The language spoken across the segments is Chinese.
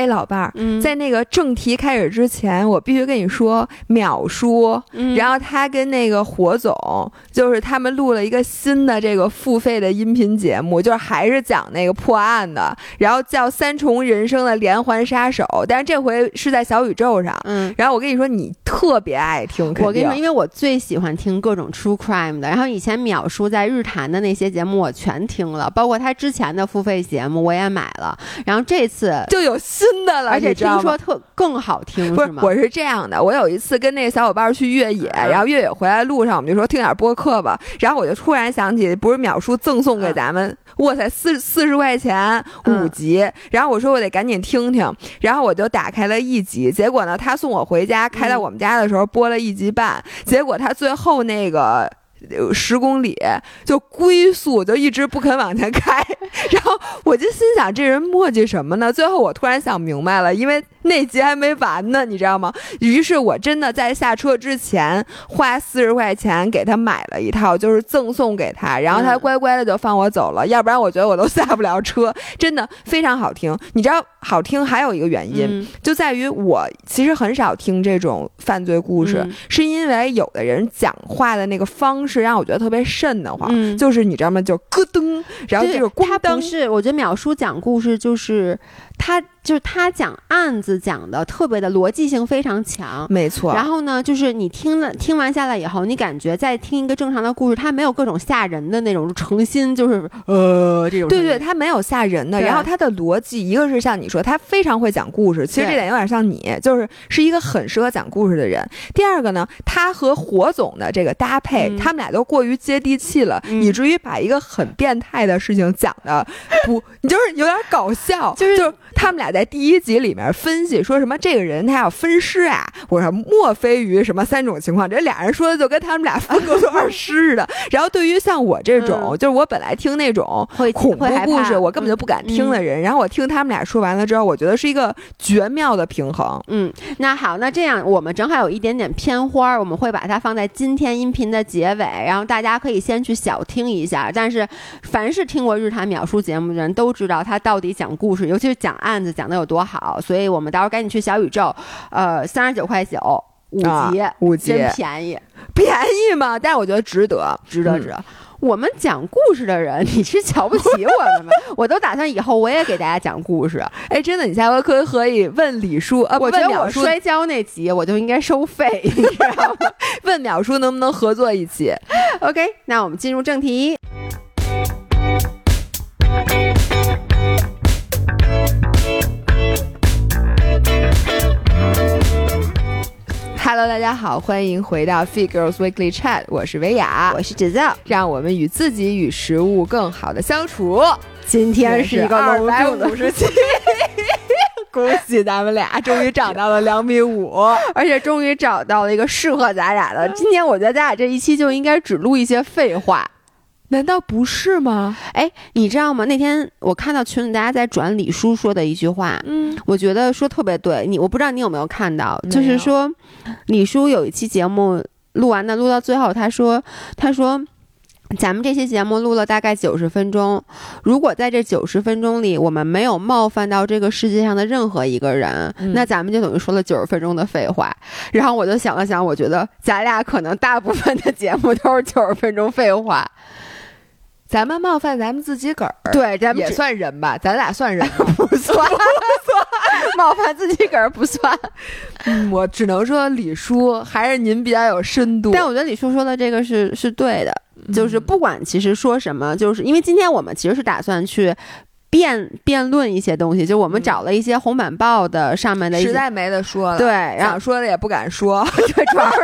哎，老伴儿，嗯在那个正题开始之前，我必须跟你说，淼叔，嗯然后他跟那个火总，就是他们录了一个新的这个付费的音频节目，就是还是讲那个破案的，然后叫《三重人生的连环杀手》，但是这回是在小宇宙上。嗯。然后我跟你说，你特别爱听，我跟你说，因为我最喜欢听各种 true crime 的，然后以前淼叔在日坛的那些节目我全听了，包括他之前的付费节目我也买了，然后这次就有新的了，而且听说特更好听，是，吗？不是我是这样的，我有一次跟那个小伙伴去越野，嗯然后越野回来路上，我们就说听点播客吧，然后我就突然想起，不是秒叔赠送给咱们，哇塞，四四十块钱五集，然后我说我得赶紧听听，然后我就打开了一集，结果呢，他送我回家，开到我们家的时候播了一集半，结果他最后那个。十公里就龟速，就一直不肯往前开，然后我就心想这人磨叽什么呢？最后我突然想明白了，因为 那集还没完呢，你知道吗？于是我真的在下车之前花四十块钱给他买了一套，就是赠送给他，然后他嗯乖乖的就放我走了，要不然我觉得我都下不了车，真的非常好听。你知道好听还有一个原因，嗯就在于我其实很少听这种犯罪故事，嗯是因为有的人讲话的那个方式让我觉得特别瘆得慌。嗯就是你知道吗？就咯噔，然后对这个咣当他不，是，我觉得淼叔讲故事就是他就是他讲案子讲的特别的逻辑性非常强。没错。然后呢，就是你听了听完下来以后，你感觉在听一个正常的故事，他没有各种吓人的那种诚心，就是呃这种对对，他没有吓人的，然后他的逻辑，一个是像你说，他非常会讲故事，其实这点有点像你，就是是一个很适合讲故事的人。第二个呢，他和火总的这个搭配，嗯他们俩都过于接地气了，嗯以至于把一个很变态的事情讲的不，你就是有点搞笑，就是就是他们俩在第一集里面分析说什么这个人他要分尸啊，我说莫非于什么三种情况，这俩人说的就跟他们俩分过多少尸似的。然后对于像我这种，嗯就是我本来听那种会恐怖故事，我根本就不敢听的人，然后我听他们俩说完了之后，我觉得是一个绝妙的平衡。嗯，那好，那这样我们正好有一点点片花儿，我们会把它放在今天音频的结尾，然后大家可以先去小听一下。但是，凡是听过日坛秒述节目的人都知道他到底讲故事，尤其是讲案子讲的有多好。所以我们到时候赶紧去小宇宙，呃，三十九块九五啊集，五集真便宜，便宜吗？但是我觉得值得，嗯值得值得。我们讲故事的人，你是瞧不起我们吗？我都打算以后我也给大家讲故事。哎，真的，你下回可可以问李叔啊，我觉得问淼叔，我摔跤那集我就应该收费，你知道吗？问淼叔能不能合作一起？OK，那我们进入正题。Hello，大家好，欢迎回到 Fit Girls Weekly Chat，我是维雅，我是芷造，让我们与自己与食物更好的相处。今天是一个二百五，十七，恭喜咱们俩终于长到了两米五。而且终于找到了一个适合咱俩的。今天我觉得咱俩这一期就应该只录一些废话。难道不是吗？哎，你知道吗？那天我看到群里大家在转李叔说的一句话，嗯，我觉得说特别对。你我不知道你有没有看到，就是说李叔有一期节目录完的，录到最后，他说他说。咱们这期节目录了大概九十分钟，如果在这九十分钟里我们没有冒犯到这个世界上的任何一个人，嗯那咱们就等于说了九十分钟的废话。然后我就想了想，我觉得咱俩可能大部分的节目都是九十分钟废话。咱们冒犯咱们自己个儿，对，咱们也算人吧，咱俩算人吗？不算，冒犯自己个儿不算。嗯我只能说李叔还是您比较有深度。但我觉得李叔说的这个是是对的，就是嗯不管其实说什么，就是因为今天我们其实是打算去。辩辩论一些东西，就我们嗯找了一些红板报的上面的一些实在没得说了，对，然后想说的也不敢说。对，主要是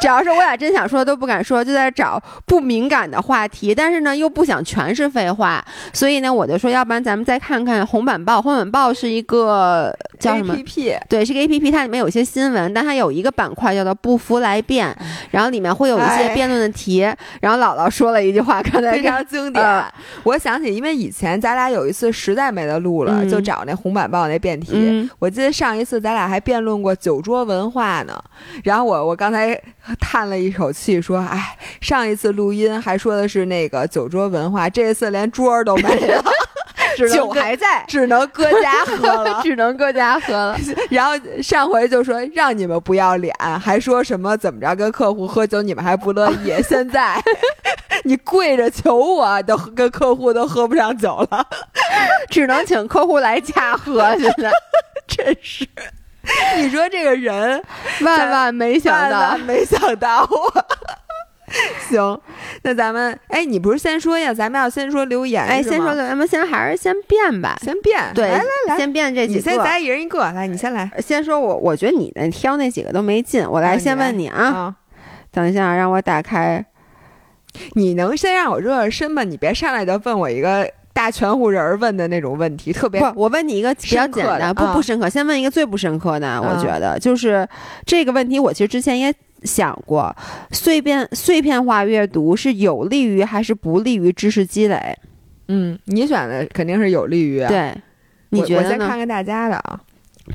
主要是我俩真想说的都不敢说，就在找不敏感的话题，但是呢又不想全是废话，所以呢我就说，要不然咱们再看看红板报。红板报是一个叫什么 APP 对，是个 A P P，它里面有一些新闻，但它有一个板块叫做“不服来辩”，然后里面会有一些哎辩论的题。然后姥姥说了一句话，刚才非常经典。呃我想起，因为以前咱俩有一次实在没得录了，嗯就找那红板报那辩题。嗯我记得上一次咱俩还辩论过酒桌文化呢。然后我我刚才叹了一口气，说：“哎，上一次录音还说的是那个酒桌文化，这一次连桌儿都没了。”酒还在，只能搁家喝了。只能搁家喝了。然后上回就说让你们不要脸，还说什么怎么着跟客户喝酒你们还不乐意。现在你跪着求我，都跟客户都喝不上酒了，只能请客户来家喝。现在真是。你说这个人万万没想到万万，没想到啊！行，那咱们哎，你不是先说呀？咱们要先说留言，哎，先说，咱们先还是先变吧。先变，对，来来来，先变这几个。你先咱一人一个，来，你先来。先说我，我觉得你那挑那几个都没劲，我来啊先问你啊。啊，等一下，让我打开。你能先让我热热身吗？你别上来就问我一个大全乎人问的那种问题，特别不，我问你一个比较简单，不啊不深刻。先问一个最不深刻的，我啊觉得就是这个问题，我其实之前也想过，碎片碎片化阅读是有利于还是不利于知识积累？嗯，你选的肯定是有利于。，对，你觉得呢我先看？看大家的啊。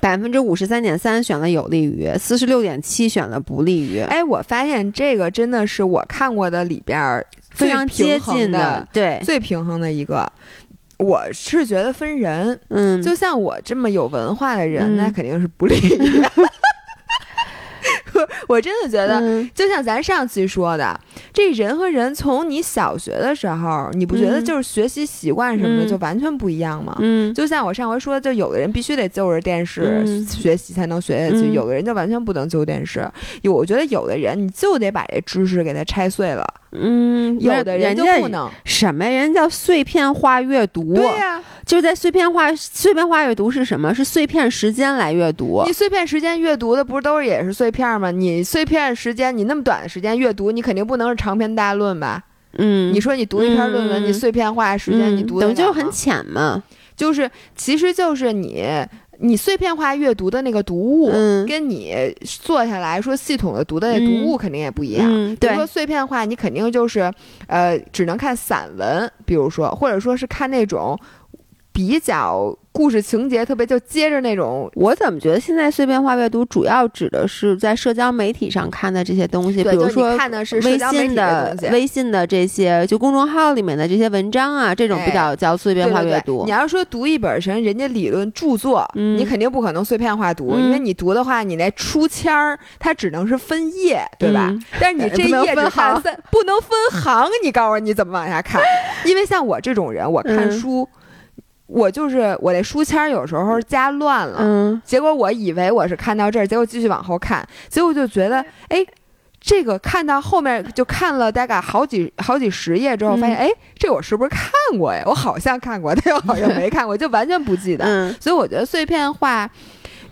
百分之五十三点三选了有利于，四十六点七选了不利于，哎，我发现这个真的是我看过的里边儿非常接近的、对，最平衡的一个。我是觉得分人，嗯，就像我这么有文化的人，嗯那肯定是不利于。我真的觉得，嗯。就像咱上期说的，这人和人从你小学的时候，你不觉得嗯。就是学习习惯什么的嗯。就完全不一样吗？嗯，就像我上回说的，就有的人必须得就着电视嗯。学习才能学下去，嗯。有的人就完全不能就电视。有我觉得有的人你就得把这知识给他拆碎了，嗯，有的人就不能。什么人叫碎片化阅读？对呀、就是在碎片化碎片化阅读是什么？是碎片时间来阅读你。碎片时间阅读的不是都是也是碎片吗？你碎片时间，你那么短的时间阅读，你肯定不能是长篇大论吧？嗯，你说你读一篇论文，嗯你碎片化时间，嗯你读等于就很浅嘛。就是其实就是你你碎片化阅读的那个读物，嗯跟你坐下来说系统的读的那读物肯定也不一样。比如说碎片化，你肯定就是呃只能看散文，比如说或者说是看那种比较故事情节特别就接着那种。我怎么觉得现在碎片化阅读主要指的是在社交媒体上看的这些东西，比如说看的是微信的。微信的这些就公众号里面的这些文章啊，这种比哎较叫碎片对对对，化阅读你。要说读一本什么人家理论著作，嗯你肯定不可能碎片化读，嗯因为你读的话，你那书签儿它只能是分页，对吧？嗯但是你这页只分行看三，不能分行，你告诉我你怎么往下看？因为像我这种人，我看嗯书，我就是我那书签儿有时候加乱了，嗯。结果我以为我是看到这儿，结果继续往后看，结果就觉得，哎，这个看到后面就看了大概好几好几十页之后，发现，嗯。哎，这我是不是看过呀？我好像看过，但又好像 没看过，就完全不记得。嗯。所以我觉得碎片化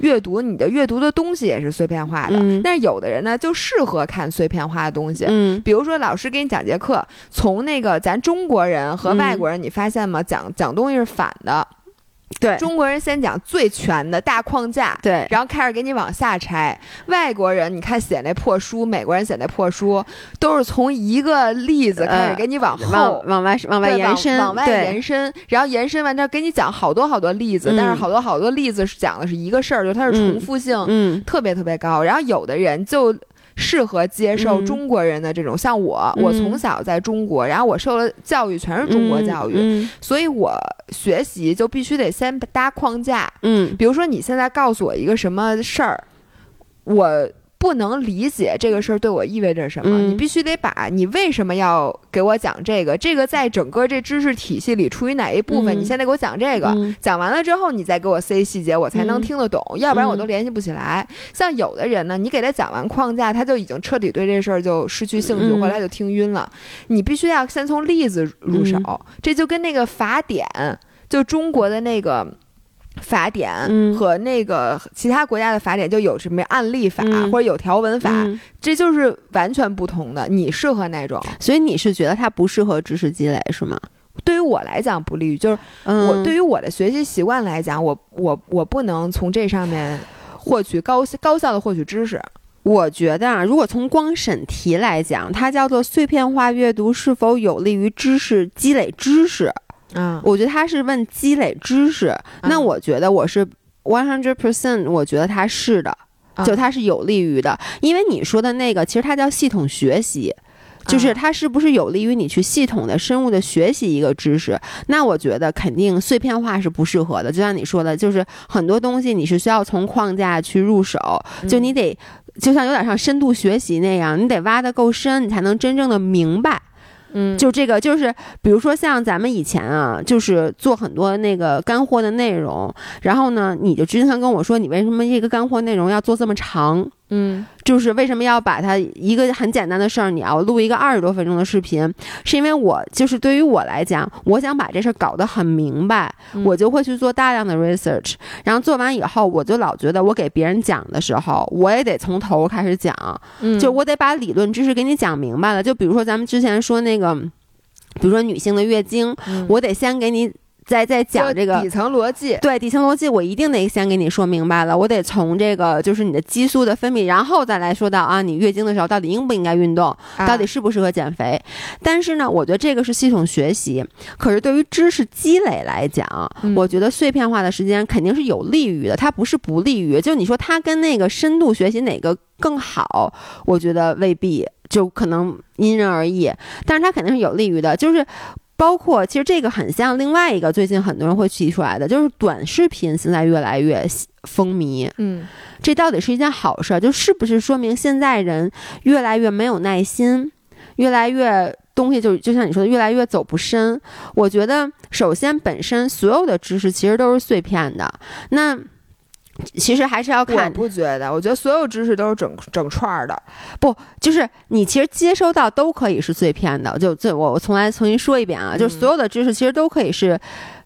阅读，你的阅读的东西也是碎片化的。嗯但是有的人呢，就适合看碎片化的东西。嗯比如说，老师给你讲节课，从那个咱中国人和嗯外国人，你发现吗？讲讲东西是反的。对。中国人先讲最全的大框架，对，然后开始给你往下拆。外国人，你看写那破书，美国人写那破书，都是从一个例子开始给你往后。往往外往外延伸，往外延伸，然后延伸完之后给你讲好多好多例子，嗯。但是好多好多例子是讲的是一个事儿，就它是重复性嗯。特别特别高。然后有的人就适合接受嗯。中国人的这种，像我，嗯。我从小在中国，然后我受了教育全是中国教育，嗯。所以我学习就必须得先搭框架。嗯。比如说，你现在告诉我一个什么事儿，我不能理解这个事儿对我意味着什么。嗯你必须得把你为什么要给我讲这个，这个在整个这知识体系里处于哪一部分，嗯你现在给我讲这个。嗯讲完了之后，你再给我塞细节，我才能嗯听得懂，要不然我都联系不起来。像有的人呢，你给他讲完框架，他就已经彻底对这事儿就失去兴趣，嗯回来就听晕了。你必须要先从例子入手，嗯这就跟那个法典，就中国的那个。法典嗯和那个其他国家的法典就有什么案例法、嗯或者有条文法，嗯这就是完全不同的。你适合哪种？所以你是觉得它不适合知识积累是吗？对于我来讲不利于，就是嗯，我对于我的学习习惯来讲，我我我不能从这上面获取高高效的获取知识。我觉得啊，如果从光审题来讲，它叫做碎片化阅读是否有利于知识积累知识？嗯，我觉得他是问积累知识。那嗯我觉得我是 one hundred percent，我觉得他是的，嗯就他是有利于的。因为你说的那个，其实它叫系统学习。就是它是不是有利于你去系统的、深入的学习一个知识？那我觉得肯定碎片化是不适合的。就像你说的，就是很多东西你是需要从框架去入手，就你得就像有点像深度学习那样，你得挖得够深，你才能真正的明白。嗯，就这个，就是比如说像咱们以前啊，就是做很多那个干货的内容，然后呢，你就经常跟我说，你为什么这个干货内容要做这么长？嗯，就是为什么要把它一个很简单的事儿，你要录一个二十多分钟的视频？是因为我就是对于我来讲，我想把这事儿搞得很明白，我就会去做大量的 research，然后做完以后，我就老觉得我给别人讲的时候，我也得从头开始讲，就我得把理论知识给你讲明白了。就比如说咱们之前说那个，比如说女性的月经，我得先给你。在在讲这个底层逻辑，对底层逻辑，我一定得先给你说明白了。我得从这个就是你的激素的分泌，然后再来说到啊，你月经的时候到底应不应该运动，到底适不适合减肥。但是呢，我觉得这个是系统学习。可是对于知识积累来讲，我觉得碎片化的时间肯定是有利于的，它不是不利于。就你说它跟那个深度学习哪个更好，我觉得未必，就可能因人而异。但是它肯定是有利于的，就是。包括其实这个很像另外一个最近很多人会提出来的，就是短视频现在越来越风靡。嗯，这到底是一件好事？就是不是说明现在人越来越没有耐心，越来越东西就就像你说的越来越走不深？我觉得首先本身所有的知识其实都是碎片的。那其实还是要看，不觉得？我觉得所有知识都是整整串儿的，不，就是你其实接收到都可以是碎片的。就这，我我从来重新说一遍啊，就是所有的知识其实都可以是。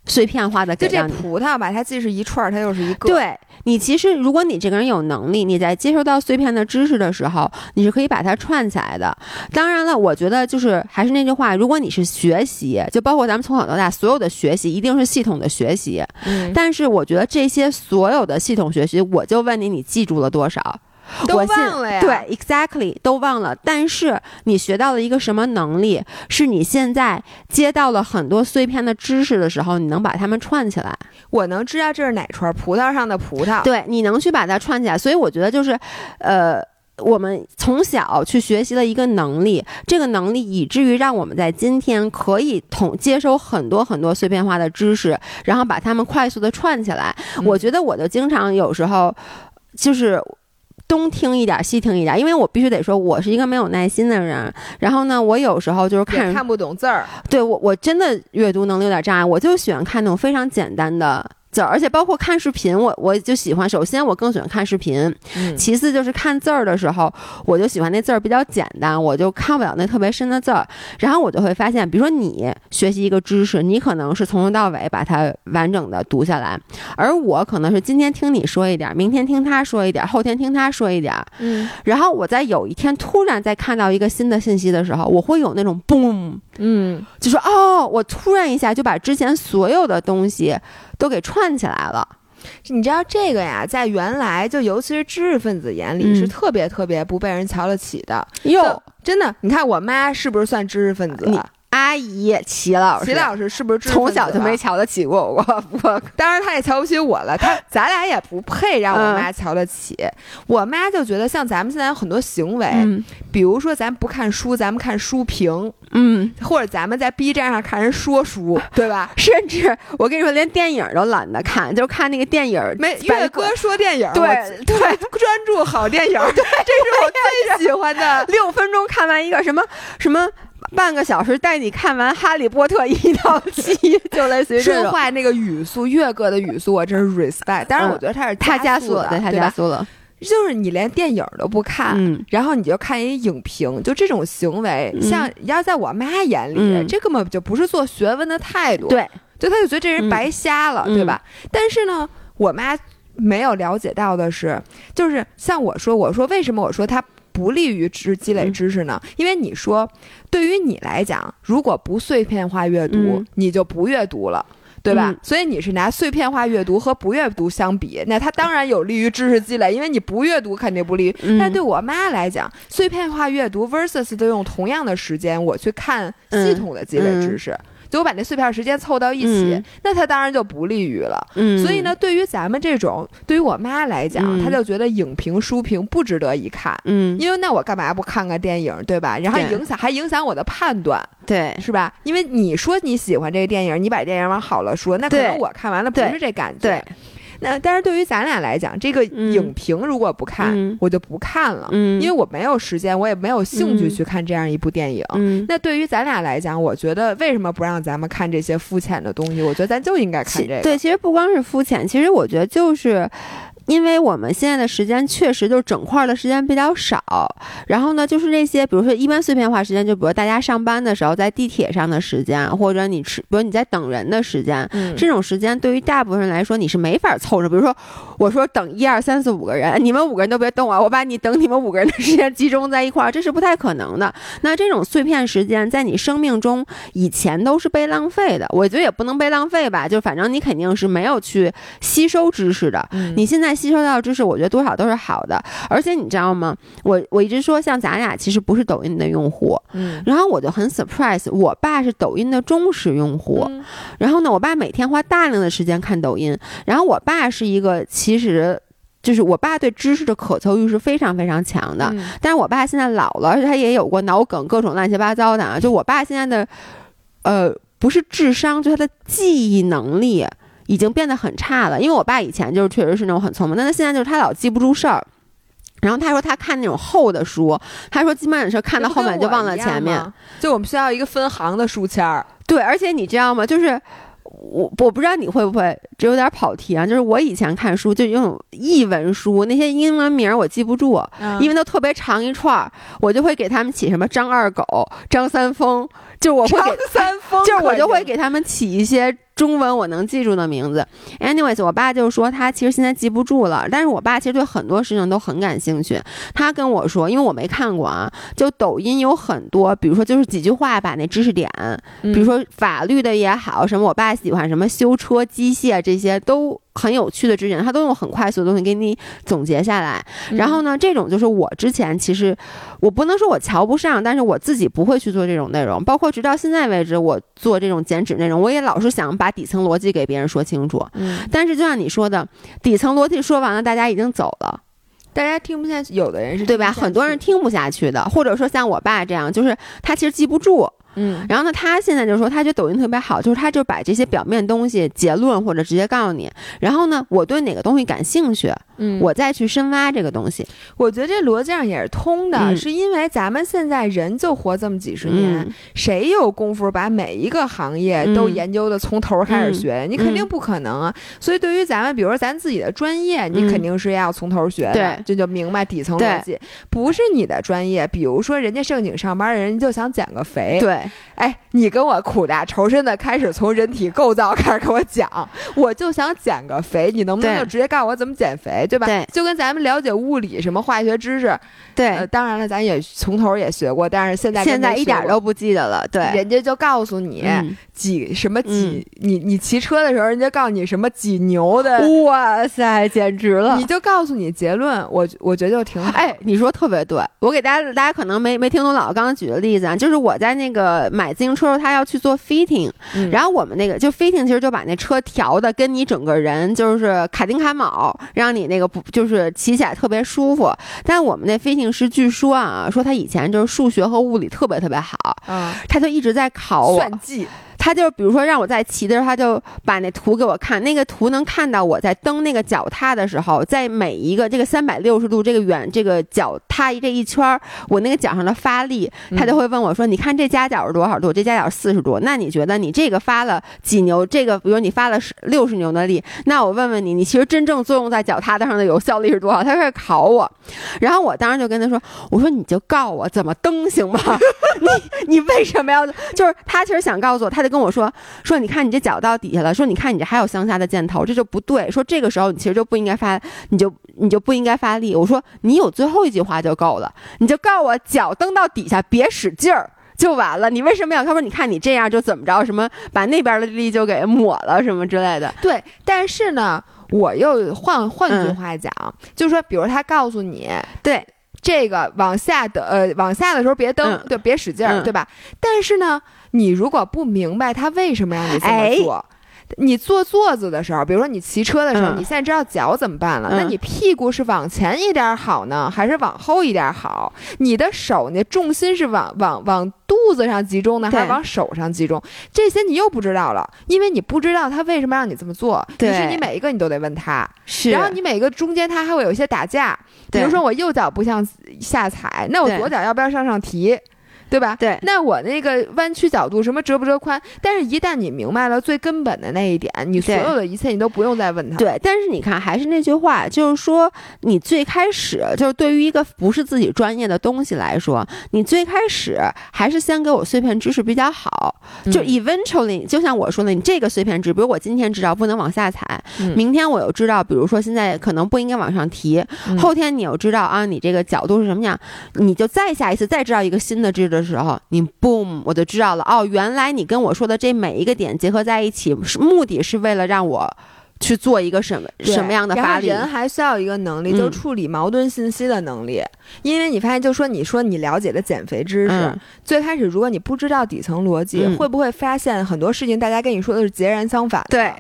碎片化的，就这葡萄吧，它既是一串儿，它又是一个。对你，其实如果你这个人有能力，你在接收到碎片的知识的时候，你是可以把它串起来的。当然了，我觉得就是还是那句话，如果你是学习，就包括咱们从小到大所有的学习，一定是系统的学习。嗯。但是我觉得这些所有的系统学习，我就问你，你记住了多少？都忘了呀？对，exactly 都忘了。但是你学到了一个什么能力？是你现在接到了很多碎片的知识的时候，你能把它们串起来。我能知道这是哪串葡萄上的葡萄。对，你能去把它串起来。所以我觉得就是，呃，我们从小去学习了一个能力，这个能力以至于让我们在今天可以同接收很多很多碎片化的知识，然后把它们快速的串起来。我觉得我就经常有时候就是。东听一点，西听一点，因为我必须得说，我是一个没有耐心的人。然后呢，我有时候就是看看不懂字儿，对我我真的阅读能力有点障碍，我就喜欢看那种非常简单的。字，而且包括看视频，我我就喜欢。首先，我更喜欢看视频；其次，就是看字儿的时候，我就喜欢那字儿比较简单，我就看不了那特别深的字儿。然后我就会发现，比如说你学习一个知识，你可能是从头到尾把它完整的读下来，而我可能是今天听你说一点，明天听他说一点，后天听他说一点。嗯，然后我在有一天突然再看到一个新的信息的时候，我会有那种嘣，嗯，就说哦，我突然一下就把之前所有的东西。都给串起来了，你知道这个呀，在原来就尤其是知识分子眼里是特别特别不被人瞧得起的。哟，真的，你看我妈是不是算知识分子？阿姨齐老师，齐老师是不是从小就没瞧得起过我？我 当然他也瞧不起我了。他 咱俩也不配让我妈瞧得起。我妈就觉得像咱们现在有很多行为，比如说咱不看书，咱们看书评，嗯，或者咱们在 B 站上看人说书，对吧？甚至我跟你说，连电影都懒得看，就看那个电影。没月哥说电影，对对，专注好电影，对，这是我最喜欢的。六分钟看完一个什么什么。半个小时带你看完《哈利波特》一到七，就类似于说话那个语速，岳哥的语速我真是 respect。当然，我觉得他是他加速了，对，他加速了。就是你连电影都不看，然后你就看一影评，就这种行为，像要在我妈眼里，这根本就不是做学问的态度。对，就他就觉得这人白瞎了，对吧？但是呢，我妈没有了解到的是，就是像我说，我说为什么我说他。不利于知积累知识呢？因为你说，对于你来讲，如果不碎片化阅读，你就不阅读了，对吧？所以你是拿碎片化阅读和不阅读相比，那它当然有利于知识积累，因为你不阅读肯定不利于。但对我妈来讲，碎片化阅读 versus 都用同样的时间我去看系统的积累知识。就我把那碎片时间凑到一起，嗯那他当然就不利于了。嗯，所以呢，对于咱们这种，对于我妈来讲，嗯她就觉得影评、书评不值得一看。嗯，因为那我干嘛不看个电影，对吧？然后影响还影响我的判断，对是吧？因为你说你喜欢这个电影，你把电影往好了说，那可能我看完了不是这感觉。对，那但是对于咱俩来讲，这个嗯影评如果不看，嗯我就不看了，嗯，因为我没有时间，我也没有兴趣嗯去看这样一部电影。嗯。那对于咱俩来讲，我觉得为什么不让咱们看这些肤浅的东西？我觉得咱就应该看这个。对，其实不光是肤浅，其实我觉得就是。因为我们现在的时间确实就是整块儿的时间比较少，然后呢，就是那些比如说一般碎片化时间，就比如大家上班的时候在地铁上的时间，或者你吃，比如你在等人的时间，嗯，这种时间对于大部分人来说你是没法凑着。比如说，我说等一二三四五个人，你们五个人都别动啊，我把你等你们五个人的时间集中在一块儿，这是不太可能的。那这种碎片时间在你生命中以前都是被浪费的，我觉得也不能被浪费吧，就反正你肯定是没有去吸收知识的。嗯你现在吸收到的知识，我觉得多少都是好的。而且你知道吗？我我一直说，像咱俩其实不是抖音的用户，嗯然后我就很 surprise，我爸是抖音的忠实用户。嗯然后呢，我爸每天花大量的时间看抖音。然后我爸是一个其实。就是我爸对知识的渴求欲是非常非常强的，嗯但是我爸现在老了，而且他也有过脑梗，各种乱七八糟的啊。就我爸现在的，呃，不是智商，就他的记忆能力已经变得很差了。因为我爸以前就是确实是那种很聪明，但他现在就是他老记不住事儿。然后他说他看那种厚的书，他说基本上是看到后面就忘了前面。。就我们需要一个分行的书签儿，对，而且你知道吗？就是我我不知道你会不会，这有点跑题啊。就是我以前看书就用译文书，那些英文名儿我记不住，嗯因为都特别长一串儿，我就会给他们起什么张二狗、张三丰，就我会张给。三丰，就是我就会给他们起一些中文我能记住的名字。Anyways，我爸就说他其实现在记不住了，但是我爸其实对很多事情都很感兴趣。他跟我说，因为我没看过啊，就抖音有很多，比如说就是几句话把那知识点，嗯，比如说法律的也好，什么我爸喜欢什么修车、机械这些都很有趣的知识点，他都用很快速的东西给你总结下来。嗯然后呢，这种就是我之前其实我不能说我瞧不上，但是我自己不会去做这种内容。包括直到现在为止，我做这种减脂内容，我也老是想把底层逻辑给别人说清楚。嗯，但是就像你说的，底层逻辑说完了，大家已经走了。大家听不下去，有的人是对吧？很多人，听不下去的，或者说像我爸这样，就是他其实记不住。嗯然后呢，他现在就说，他觉得抖音特别好，就是他就把这些表面东西结论或者直接告诉你。然后呢，我对哪个东西感兴趣，嗯，我再去深挖这个东西。我觉得这逻辑上也是通的，嗯是因为咱们现在人就活这么几十年，嗯谁有功夫把每一个行业都嗯研究的从头开始学？你肯定嗯不可能啊。所以对于咱们，比如说咱自己的专业，你嗯肯定是要从头学的，对这就明白底层逻辑。不是你的专业，比如说人家正经上班的人就想减个肥，对，哎，你跟我苦大仇深的开始从人体构造开始跟我讲，我就想减个肥，你能不能就直接告诉我怎么减肥，对吧？对就跟咱们了解物理什么化学知识，对，呃，当然了，咱也从头也学过，但是现在现在一点都不记得了。对，人家就告诉你嗯几什么几，你你骑车的时候，人家告诉你什么几牛的，哇塞，简直了你！就告诉你结论，我我觉得就挺好。哎，你说特别对，我给大家，大家可能没没听懂老刚刚举的例子啊，就是我在那个买自行车的时候，他要去做 fitting，嗯。然后我们那个就 fitting 其实就把那车调的跟你整个人就是卡丁卡卯，让你那个不就是骑起来特别舒服。但我们那 fitting 师据说啊，说他以前就是数学和物理特别特别好，啊，他就一直在考我。算计，他就比如说让我在骑的时候，他就把那图给我看，那个图能看到我在蹬那个脚踏的时候，在每一个这个三百六十度这个圆这个脚踏这一圈儿，我那个脚上的发力，他就会问我说：“你看这夹角是多少度？这夹角四十度，那你觉得你这个发了几牛？这个比如你发了六十牛的力，那我问问你，你其实真正作用在脚踏上的有效力是多少？”他开始考我，然后我当时就跟他说：“我说你就告我怎么蹬行吗？你你为什么要？就是他其实想告诉我，他就跟我说说，你看你这脚到底下了，说你看你这还有向下的箭头，这就不对。说这个时候你其实就不应该发，你就你就不应该发力。我说你有最后一句话就够了，你就告诉我脚蹬到底下别使劲儿。就完了，你为什么要？他说：“你看你这样就怎么着？什么把那边的力就给抹了，什么之类的。对，但是呢，我又换换句嗯话讲，就是说，比如他告诉你。”对，这个往下的呃，往下的时候别蹬，嗯对，别使劲儿，嗯对吧？但是呢，你如果不明白他为什么让你这么哎做。你坐坐子的时候，比如说你骑车的时候，嗯你现在知道脚怎么办了，嗯那你屁股是往前一点好呢，还是往后一点好？你的手，你的重心是往往往肚子上集中呢，还是往手上集中？这些你又不知道了，因为你不知道他为什么让你这么做，于对是你每一个你都得问他。是然后你每个中间他还会有一些打架，比如说我右脚不向下踩，那我左脚要不要向上提？对吧？对那我那个弯曲角度什么折不折宽？但是，一旦你明白了最根本的那一点，你所有的一切你都不用再问他。对，但是你看，还是那句话，就是说，你最开始就是对于一个不是自己专业的东西来说，你最开始还是先给我碎片知识比较好。就嗯 eventually，就像我说的，你这个碎片知，比如我今天知道不能往下踩，嗯明天我又知道，比如说现在可能不应该往上提，嗯后天你又知道啊，你这个角度是什么样，你就再下一次再知道一个新的知识的时候，你 boom 我就知道了，哦，原来你跟我说的这每一个点结合在一起，是目的是为了让我去做一个什么什么样的发力。人还需要一个能力，就嗯处理矛盾信息的能力。因为你发现，就说你说你了解的减肥知识，嗯最开始如果你不知道底层逻辑，嗯会不会发现很多事情大家跟你说的是截然相反的？对，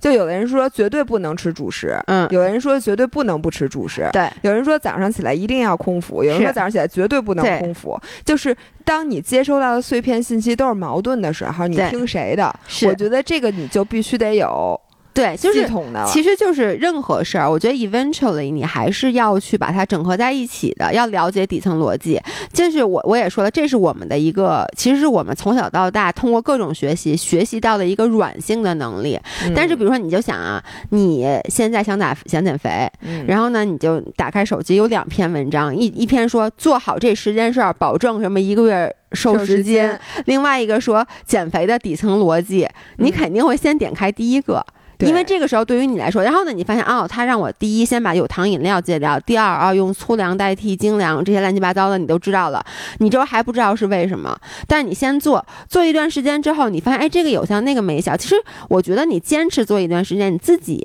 就有的人说绝对不能吃主食，嗯，有的人说绝对不能不吃主食，对，有人说早上起来一定要空腹，有人说早上起来绝对不能空腹。就是当你接收到的碎片信息都是矛盾的时候，你听谁的？是我觉得这个你就必须得有对，就是。系统的。其实就是任何事儿，我觉得 eventually 你还是要去把它整合在一起的，要了解底层逻辑。这是我我也说了，这是我们的一个，其实是我们从小到大通过各种学习学习到的一个软性的能力。嗯但是比如说，你就想啊，你现在想打想减肥，嗯然后呢，你就打开手机，有两篇文章，一一篇说做好这十件事儿，保证什么一个月瘦瘦十十斤，另外一个说减肥的底层逻辑，你嗯肯定会先点开第一个。对因为这个时候对于你来说，然后呢，你发现哦，他让我第一先把有糖饮料戒掉，第二啊用粗粮代替精粮，这些乱七八糟的你都知道了，你之后还不知道是为什么，但是你先做，做一段时间之后，你发现哎这个有效，那个没效。其实我觉得你坚持做一段时间，你自己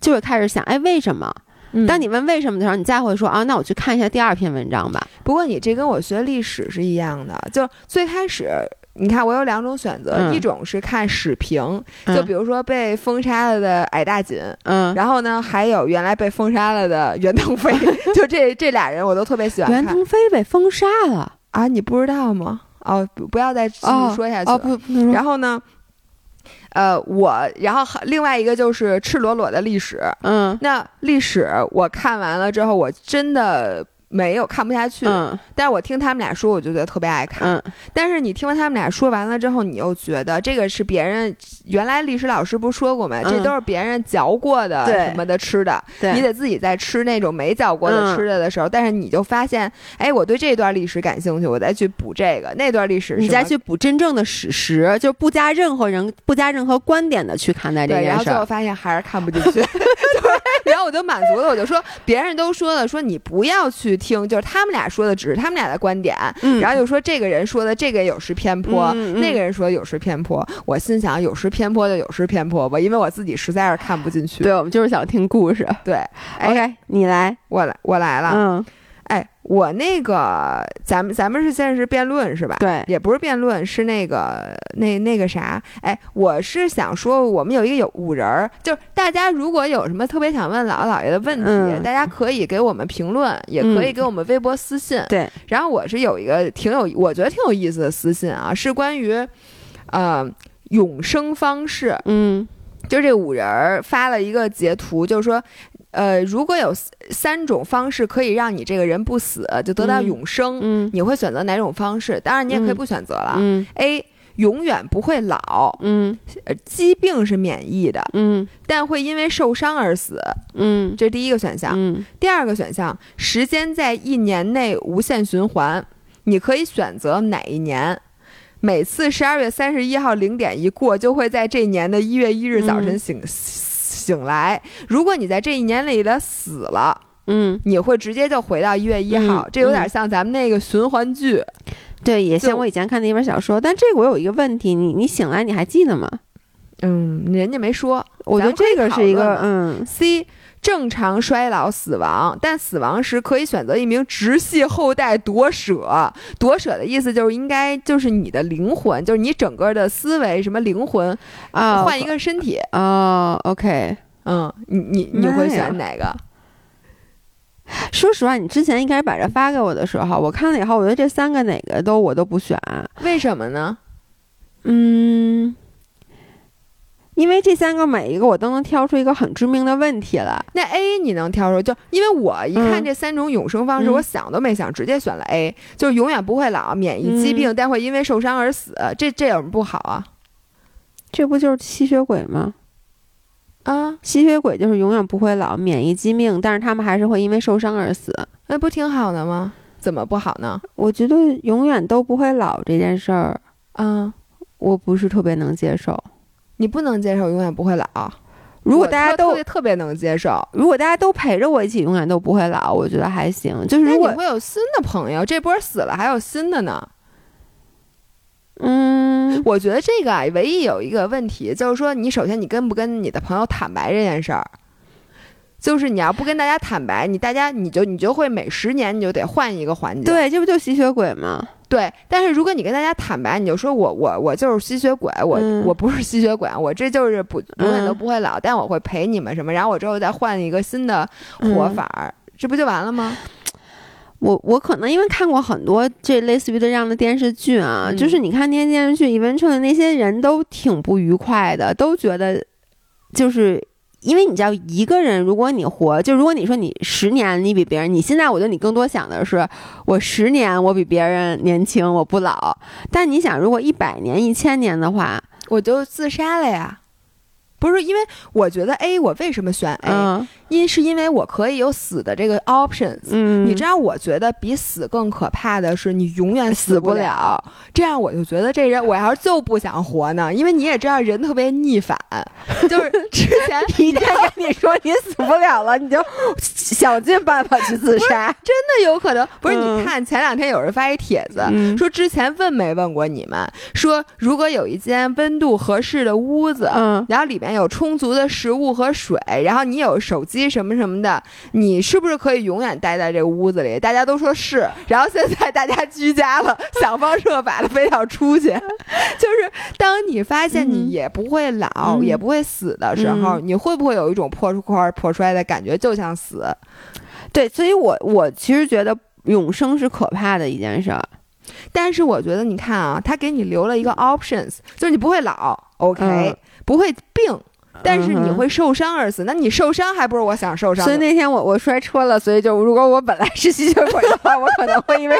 就会开始想，哎为什么？嗯当你问为什么的时候，你再会说啊，那我去看一下第二篇文章吧。不过你这跟我学历史是一样的，就最开始。你看，我有两种选择，嗯一种是看史评，嗯就比如说被封杀了的矮大紧，嗯，然后呢，还有原来被封杀了的袁腾飞，就这这俩人我都特别喜欢袁腾飞被封杀了啊！你不知道吗？哦，不不要再继续说下去了。哦，不不然后呢，呃，我然后还另外一个就是赤裸裸的历史。嗯那历史我看完了之后，我真的没有看不下去，嗯。但是我听他们俩说，我就觉得特别爱看。嗯。但是你听完他们俩说完了之后，你又觉得这个是别人原来历史老师不是说过吗？嗯。这都是别人嚼过的什么的吃的，你得自己在吃那种没嚼过的嗯吃的的时候，但是你就发现，哎，我对这段历史感兴趣，我再去补这个。那段历史，你再去补真正的史实，就不加任何人不加任何观点的去看待这对，然后最后。发现还是看不进去，就是然后我就满足了，我就说别人都说了，说你不要去听，就是他们俩说的只是他们俩的观点，嗯然后又说这个人说的这个有失偏颇，那个人说有失偏颇，我心想有失偏颇就有失偏颇吧，因为我自己实在是看不进去。对，我们就是想听故事。对，哎，OK，你来。我来我来了，嗯，哎，我那个咱们咱们是现在是辩论是吧？对，也不是辩论，是那个那那个啥，哎，我是想说，我们有一个有五人儿，就是大家如果有什么特别想问姥姥姥爷的问题，嗯大家可以给我们评论，也可以嗯给我们微博私信。对，然后我是有一个挺有，我觉得挺有意思的私信啊，是关于，呃，永生方式，嗯就这五人儿发了一个截图，就是说，呃，如果有三种方式可以让你这个人不死，就得到嗯永生，嗯你会选择哪种方式？当然，你也可以嗯不选择了。嗯 A 永远不会老，嗯呃，疾病是免疫的，嗯但会因为受伤而死，嗯这是第一个选项。嗯第二个选项，时间在一年内无限循环，你可以选择哪一年。每次十二月三十一号零点一过，就会在这一年的一月一日早晨嗯醒、醒来。如果你在这一年里的死了，嗯，你会直接就回到一月一号。嗯这有点像咱们那个循环剧。对，也像我以前看的一本小说，但这个我有一个问题，你你醒来你还记得吗？嗯，人家没说。我觉得这个是一个嗯 C 正常衰老死亡，但死亡时可以选择一名直系后代夺舍。夺舍的意思就是应该就是你的灵魂，就是你整个的思维什么灵魂啊，换一个身体。哦，OK，嗯，你你你会选哪个？说实话，你之前一开始把这发给我的时候，我看了以后，我觉得这三个哪个都我都不选。为什么呢？嗯，因为这三个每一个我都能挑出一个很致命的问题来。那 A 你能挑出？就因为我一看嗯这三种永生方式，嗯我想都没想，直接选了 A，就是永远不会老，免疫疾病，但会因为受伤而死。这这有什么不好啊？这不就是吸血鬼吗？啊，吸血鬼就是永远不会老，免疫疾病，但是他们还是会因为受伤而死。那不挺好的吗？怎么不好呢？我觉得永远都不会老这件事儿，啊，我不是特别能接受。你不能接受永远不会老。如果大家都特别特别能接受，如果大家都陪着我一起，永远都不会老，我觉得还行。就是如果会有新的朋友，这波死了还有新的呢。嗯，我觉得这个啊，唯一有一个问题就是说，你首先你跟不跟你的朋友坦白这件事儿，就是你要不跟大家坦白，你大家你就你就会每十年你就得换一个环境。对，这不就吸血鬼吗？对，但是如果你跟大家坦白，你就说我我我就是吸血鬼，我、嗯我不是吸血鬼，我这就是不永远都嗯不会老，但我会陪你们什么，然后我之后再换一个新的活法儿，这不就完了吗？我我可能因为看过很多这类似于的这样的电视剧啊，嗯就是你看那些电视剧，eventually 那些人都挺不愉快的，都觉得就是。因为你知道，一个人如果你活，就如果你说你十年你比别人，你现在我觉得你更多想的是，我十年我比别人年轻，我不老。但你想，如果一百年、一千年的话，我就自杀了呀。不是因为我觉得 A，我为什么选 A？、嗯因是因为我可以有死的这个 options。嗯，你知道，我觉得比死更可怕的是你永远死不了这样我就觉得这人，我要是就不想活呢，因为你也知道人特别逆反，就是 之前一天跟你说你死不了了，你就想尽办法去自杀。真的有可能不是？嗯你看前两天有人发一帖子，嗯说之前问没问过你们，说如果有一间温度合适的屋子，嗯然后里面有充足的食物和水，然后你有手机什么什么的，你是不是可以永远待在这个屋子里？大家都说是，然后现在大家居家了，想方设法的非要出去。就是当你发现你嗯也不会老，嗯也不会死的时候，嗯你会不会有一种破块破摔的感觉，就像死？对，所以我我其实觉得永生是可怕的一件事儿。但是我觉得，你看啊，他给你留了一个 options，就是你不会老，OK，、嗯不会病，但是你会受伤而死。那你受伤还不是我想受伤？所以那天我我摔车了，所以就如果我本来是吸血鬼的话，我可能会因为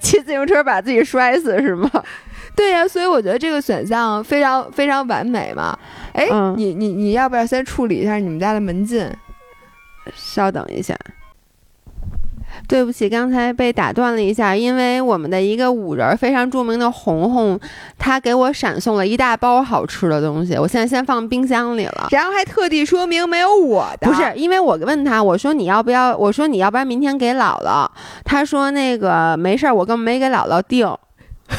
骑自行车把自己摔死，是吗？对呀、所以我觉得这个选项非常非常完美嘛。哎，嗯你你你要不要先处理一下你们家的门禁？稍等一下。对不起，刚才被打断了一下，因为我们的一个五人儿非常著名的红红，他给我闪送了一大包好吃的东西，我现在先放冰箱里了。然后还特地说明没有我的，不是，因为我问他，我说你要不要？我说你要不然明天给姥姥。他说那个没事儿，我根本没给姥姥订。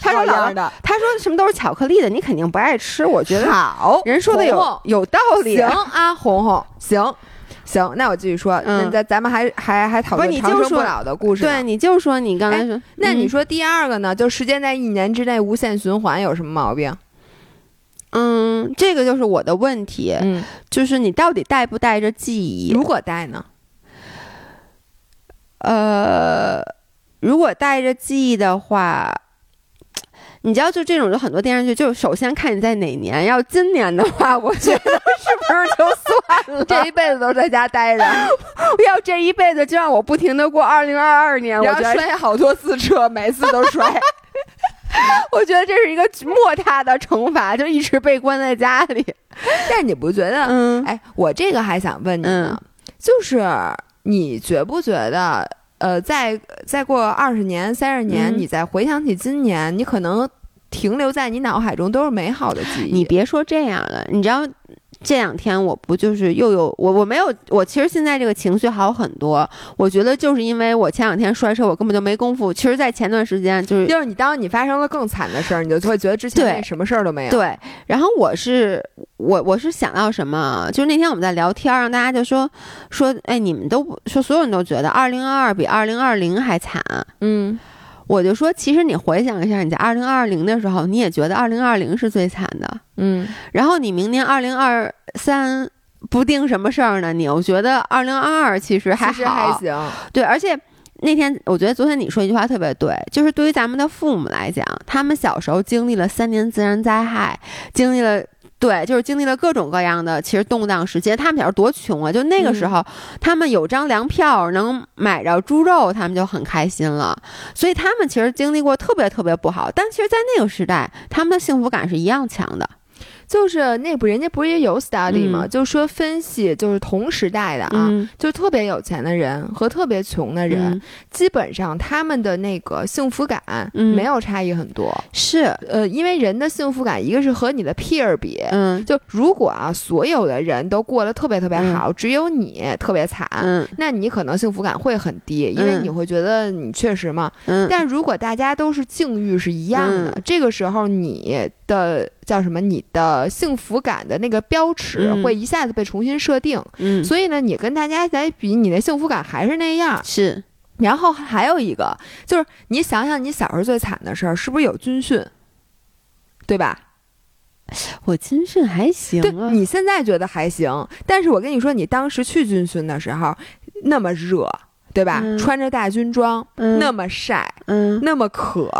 他说姥姥，他说什么都是巧克力的，你肯定不爱吃。我觉得好，人说的有有道理。行啊，红红，行行，那我继续说，嗯那咱咱们还还还讨论长生不老的故事。对，你就说你刚才说，嗯那你说第二个呢？就时间在一年之内无限循环有什么毛病？嗯，这个就是我的问题，嗯，就是你到底带不带着记忆？如果带呢？呃，如果带着记忆的话，你知道，就这种就很多电视剧，就首先看你在哪年。要今年的话，我觉得是不是就算了？这一辈子都在家待着，要这一辈子就让我不停的过二零二二年，我然后觉得摔好多次车，每次都摔。我觉得这是一个莫大的惩罚，就一直被关在家里。但你不觉得？嗯哎，我这个还想问你呢，就是你觉不觉得？呃，再再过二十年、三十年，嗯你再回想起今年，你可能停留在你脑海中都是美好的记忆。你别说这样了，你知道，这两天我不就是又有我我没有我其实现在这个情绪好很多，我觉得就是因为我前两天摔车，我根本就没功夫。其实，在前段时间就是就是你当你发生了更惨的事儿，你就会觉得之前对什么事儿都没有。对，然后我是我我是想到什么，就是那天我们在聊天，让大家就说说，哎，你们都不说，所有人都觉得二零二二比二零二零还惨。嗯，我就说，其实你回想一下，你在二零二零的时候，你也觉得二零二零是最惨的。嗯，然后你明年二零二三不定什么事儿呢，你又觉得二零二二其实还其实还好。行。对，而且那天我觉得昨天你说一句话特别对，就是对于咱们的父母来讲，他们小时候经历了三年自然灾害，经历了。对，就是经历了各种各样的其实动荡时期，他们小时候多穷啊！就那个时候，他们有张粮票能买着猪肉，他们就很开心了。所以他们其实经历过特别特别不好，但其实，在那个时代，他们的幸福感是一样强的。就是那不，人家不是也有 study 吗？嗯。就说分析，就是同时代的啊，嗯。就特别有钱的人和特别穷的人，嗯。基本上他们的那个幸福感嗯。没有差异很多。是，呃，因为人的幸福感，一个是和你的 peer 比。嗯。就如果啊，所有的人都过得特别特别好，只有你特别惨，嗯。那你可能幸福感会很低，因为嗯。你会觉得你确实嘛。嗯，但如果大家都是境遇是一样的，嗯。这个时候你的叫什么？你的幸福感的那个标尺嗯会一下子被重新设定，嗯所以呢，你跟大家来比，你的幸福感还是那样。是然后还有一个就是，你想想你小时候最惨的事儿，是不是有军训？对吧？我军训还行对啊，你现在觉得还行，但是我跟你说，你当时去军训的时候那么热，对吧？嗯穿着大军装，嗯那么晒，嗯，那么渴，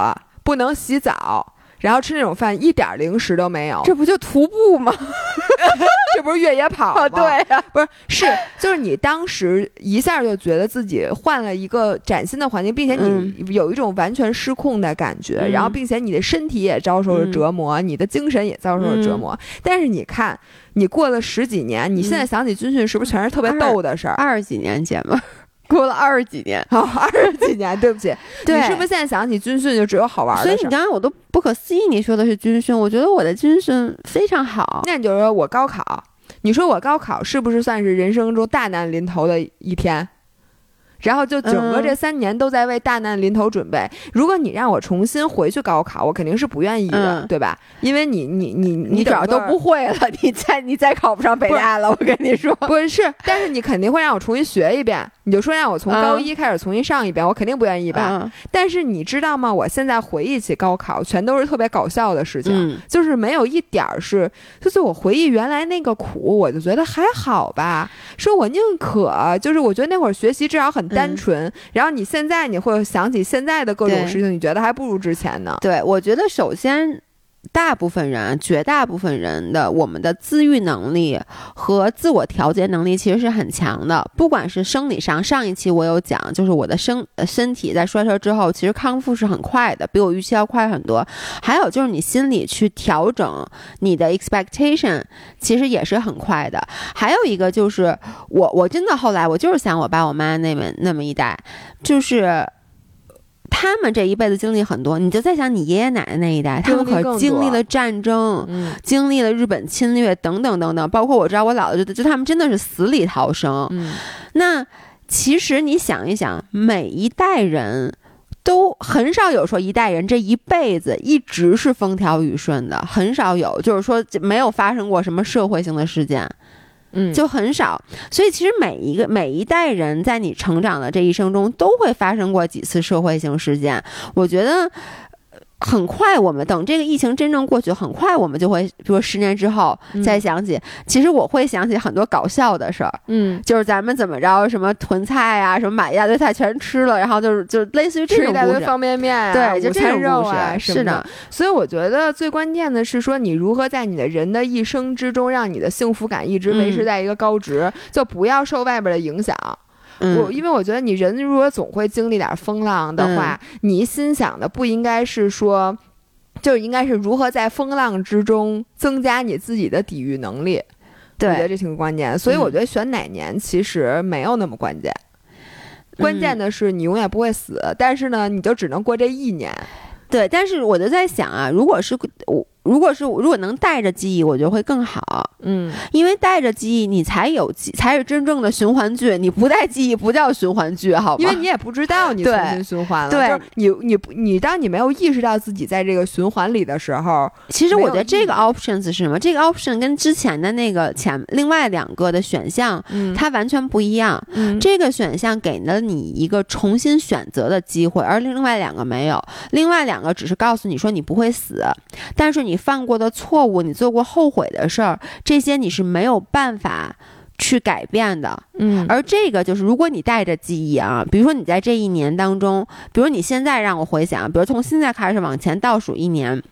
不能洗澡，然后吃那种饭一点儿零食都没有，这不就徒步吗？这不是越野跑吗？啊，对呀，不是是，就是你当时一下就觉得自己换了一个崭新的环境，并且你有一种完全失控的感觉，嗯然后并且你的身体也遭受了折磨，你的精神也遭受了折磨。但是你看，你过了十几年，你现在想起军训，是不是全是特别逗的事儿？二十几年前吧，过了二十几年，哦，二十几年，对不起，对你是不是现在想起军训就只有好玩所以你？刚刚我都不可思议，你说的是军训，我觉得我的军训非常好。那你就说我高考，你说我高考是不是算是人生中大难临头的一天？然后就整个嗯这三年都在为大难临头准备。如果你让我重新回去高考，我肯定是不愿意的，嗯对吧？因为你你你你主要都不会了，你再你再考不上北大了，我跟你说。不是，但是你肯定会让我重新学一遍。你就说让我从高嗯一开始重新上一遍，我肯定不愿意吧？嗯但是你知道吗？我现在回忆起高考，全都是特别搞笑的事情。嗯就是没有一点儿是，就是我回忆原来那个苦，我就觉得还好吧。说我宁可就是我觉得那会儿学习至少很单纯，然后你现在你会想起现在的各种事情，你觉得还不如之前呢。对，我觉得首先。大部分人，绝大部分人的我们的自愈能力和自我调节能力其实是很强的。不管是生理上，上一期我有讲，就是我的身身体在摔车之后，其实康复是很快的，比我预期要快很多。还有就是你心里去调整你的 expectation，其实也是很快的。还有一个就是我我真的后来我就是想我爸我妈那么那么一代，就是。他们这一辈子经历很多，你就在想你爷爷奶奶那一代，他们可经历了战争，嗯经历了日本侵略等等等等，包括我知道我姥姥就就他们真的是死里逃生。嗯，那其实你想一想，每一代人都很少有说一代人这一辈子一直是风调雨顺的，很少有，就是说没有发生过什么社会性的事件。嗯，就很少。所以其实每一个每一代人在你成长的这一生中，都会发生过几次社会性事件。我觉得。呃很快，我们等这个疫情真正过去，很快我们就会，比如十年之后嗯再想起。其实我会想起很多搞笑的事儿，嗯，就是咱们怎么着，什么囤菜啊，什么买一大堆菜全吃了，然后就是就类似于这吃一。大堆方便面啊，对就这种肉啊，是的。所以我觉得最关键的是说，你如何在你的人的一生之中，让你的幸福感一直维持嗯在一个高值，就不要受外边的影响。我嗯，因为我觉得你人如果总会经历点风浪的话，你心想的不应该是说。就应该是如何在风浪之中增加你自己的抵御能力，我觉得，这挺关键。所以我嗯觉得选哪年其实没有那么关键，关键嗯的是你永远不会死，但是呢，你就只能过这一年。对，但是我就在想啊，如果是我如果是如果能带着记忆，我觉得会更好。嗯，因为带着记忆，你才有记，才是真正的循环剧。你不带记忆，不叫循环剧，好吗？因为你也不知道你重新循环了。对，就是你你你，当你没有意识到自己在这个循环里的时候，其实我觉得这个 options 是什么？这个 option 跟之前的那个前另外两个的选项，嗯，它完全不一样。嗯，这个选项给了你一个重新选择的机会，而另外两个没有。另外两个只是告诉你说你不会死，但是你犯过的错误，你做过后悔的事儿，这些你是没有办法去改变的。嗯，而这个就是，如果你带着记忆啊，比如说你在这一年当中，比如你现在让我回想，比如从现在开始往前倒数一年，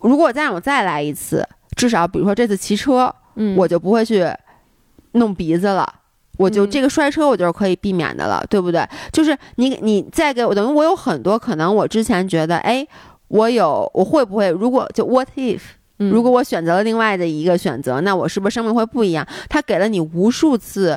如果再让我再来一次，至少比如说这次骑车，嗯，我就不会去弄鼻子了。我就这个摔车，我就是可以避免的了，对不对？就是你你再给我，等于我有很多可能，我之前觉得，哎，我有我会不会？如果就 what if，如果我选择了另外的一个选择，那我是不是生命会不一样？他给了你无数次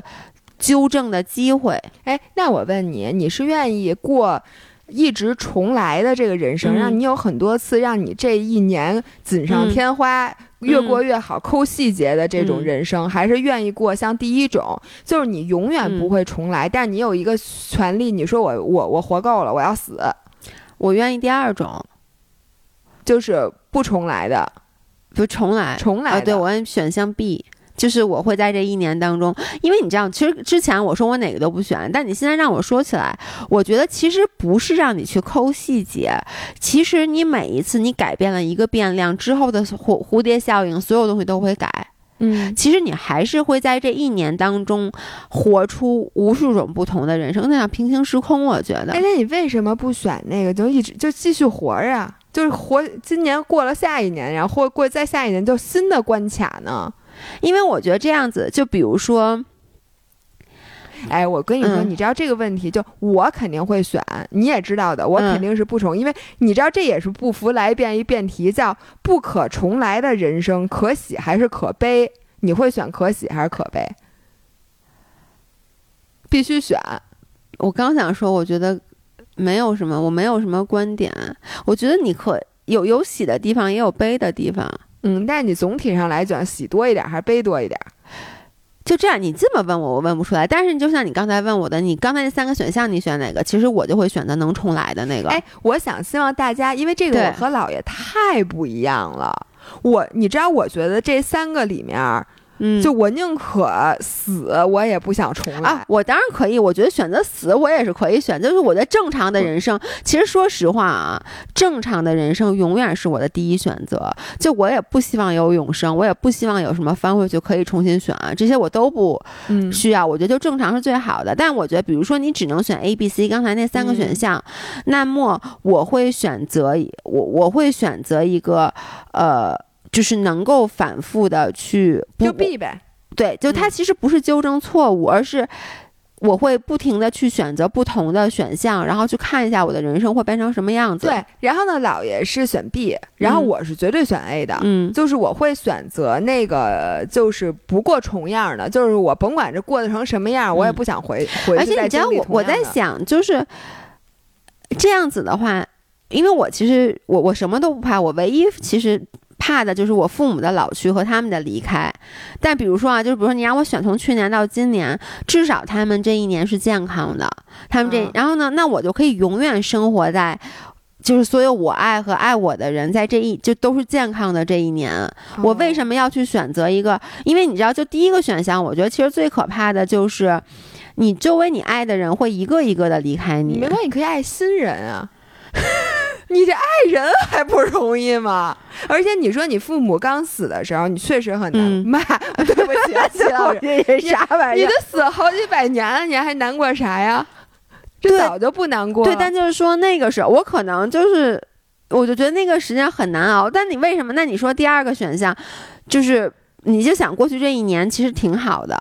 纠正的机会。哎，那我问你，你是愿意过一直重来的这个人生，让你有很多次让你这一年锦上添花？越过越好，抠细节的这种人生，还是愿意过像第一种，就是你永远不会重来，但你有一个权利，你说我我我活够了，我要死，我愿意第二种，就是不重来的，不重来，重来，对我选项 B。就是我会在这一年当中，因为你这样，其实之前我说我哪个都不选，但你现在让我说起来，我觉得其实不是让你去抠细节，其实你每一次你改变了一个变量之后的蝴蝴蝶效应，所有东西都会改。嗯，其实你还是会在这一年当中活出无数种不同的人生，那样平行时空。我觉得，哎，那你为什么不选那个，就一直就继续活啊？就是活，今年过了下一年，然后或过再下一年就新的关卡呢？因为我觉得这样子，就比如说，哎，我跟你说，你知道这个问题，就我肯定会选，你也知道的，我肯定是不重，因为你知道这也是不服来辩一辩题，叫不可重来的人生，可喜还是可悲？你会选可喜还是可悲？必须选。我刚想说，我觉得没有什么，我没有什么观点。我觉得你可有有喜的地方，也有悲的地方。嗯，但是你总体上来讲，喜多一点还是悲多一点？就这样，你这么问我，我问不出来。但是你就像你刚才问我的，你刚才那三个选项，你选哪个？其实我就会选择能重来的那个。哎，我想希望大家，因为这个我和姥爷太不一样了。我，你知道，我觉得这三个里面。嗯，就我宁可死，我也不想重来。我当然可以，我觉得选择死，我也是可以选。就是我的正常的人生，其实说实话啊，正常的人生永远是我的第一选择。就我也不希望有永生，我也不希望有什么翻回去可以重新选啊，这些我都不需要。我觉得就正常是最好的。但我觉得，比如说你只能选 A、B、C，刚才那三个选项，那么我会选择我我会选择一个呃。就是能够反复的去就避呗，对，就它其实不是纠正错误，而是我会不停的去选择不同的选项，然后去看一下我的人生会变成什么样子。对，然后呢，姥爷是选 B，然后我是绝对选 A 的，嗯，就是我会选择那个就是不过重样的，就是我甭管这过得成什么样，我也不想回回。而且你知道我我在想，就是这样子的话，因为我其实我我什么都不怕，我唯一其实。怕的就是我父母的老去和他们的离开，但比如说啊，就是比如说你让我选从去年到今年，至少他们这一年是健康的，他们这，然后呢，那我就可以永远生活在，就是所有我爱和爱我的人在这一就都是健康的这一年。我为什么要去选择一个？因为你知道，就第一个选项，我觉得其实最可怕的就是，你周围你爱的人会一个一个的离开你。没关系，你可以爱新人啊。你这爱人还不容易吗？而且你说你父母刚死的时候，你确实很难骂。对不起，齐老师，啥玩意儿？你都死好几百年了，你还难过啥呀？这早就不难过了。对，但就是说那个时候，我可能就是，我就觉得那个时间很难熬。但你为什么？那你说第二个选项，就是你就想过去这一年其实挺好的。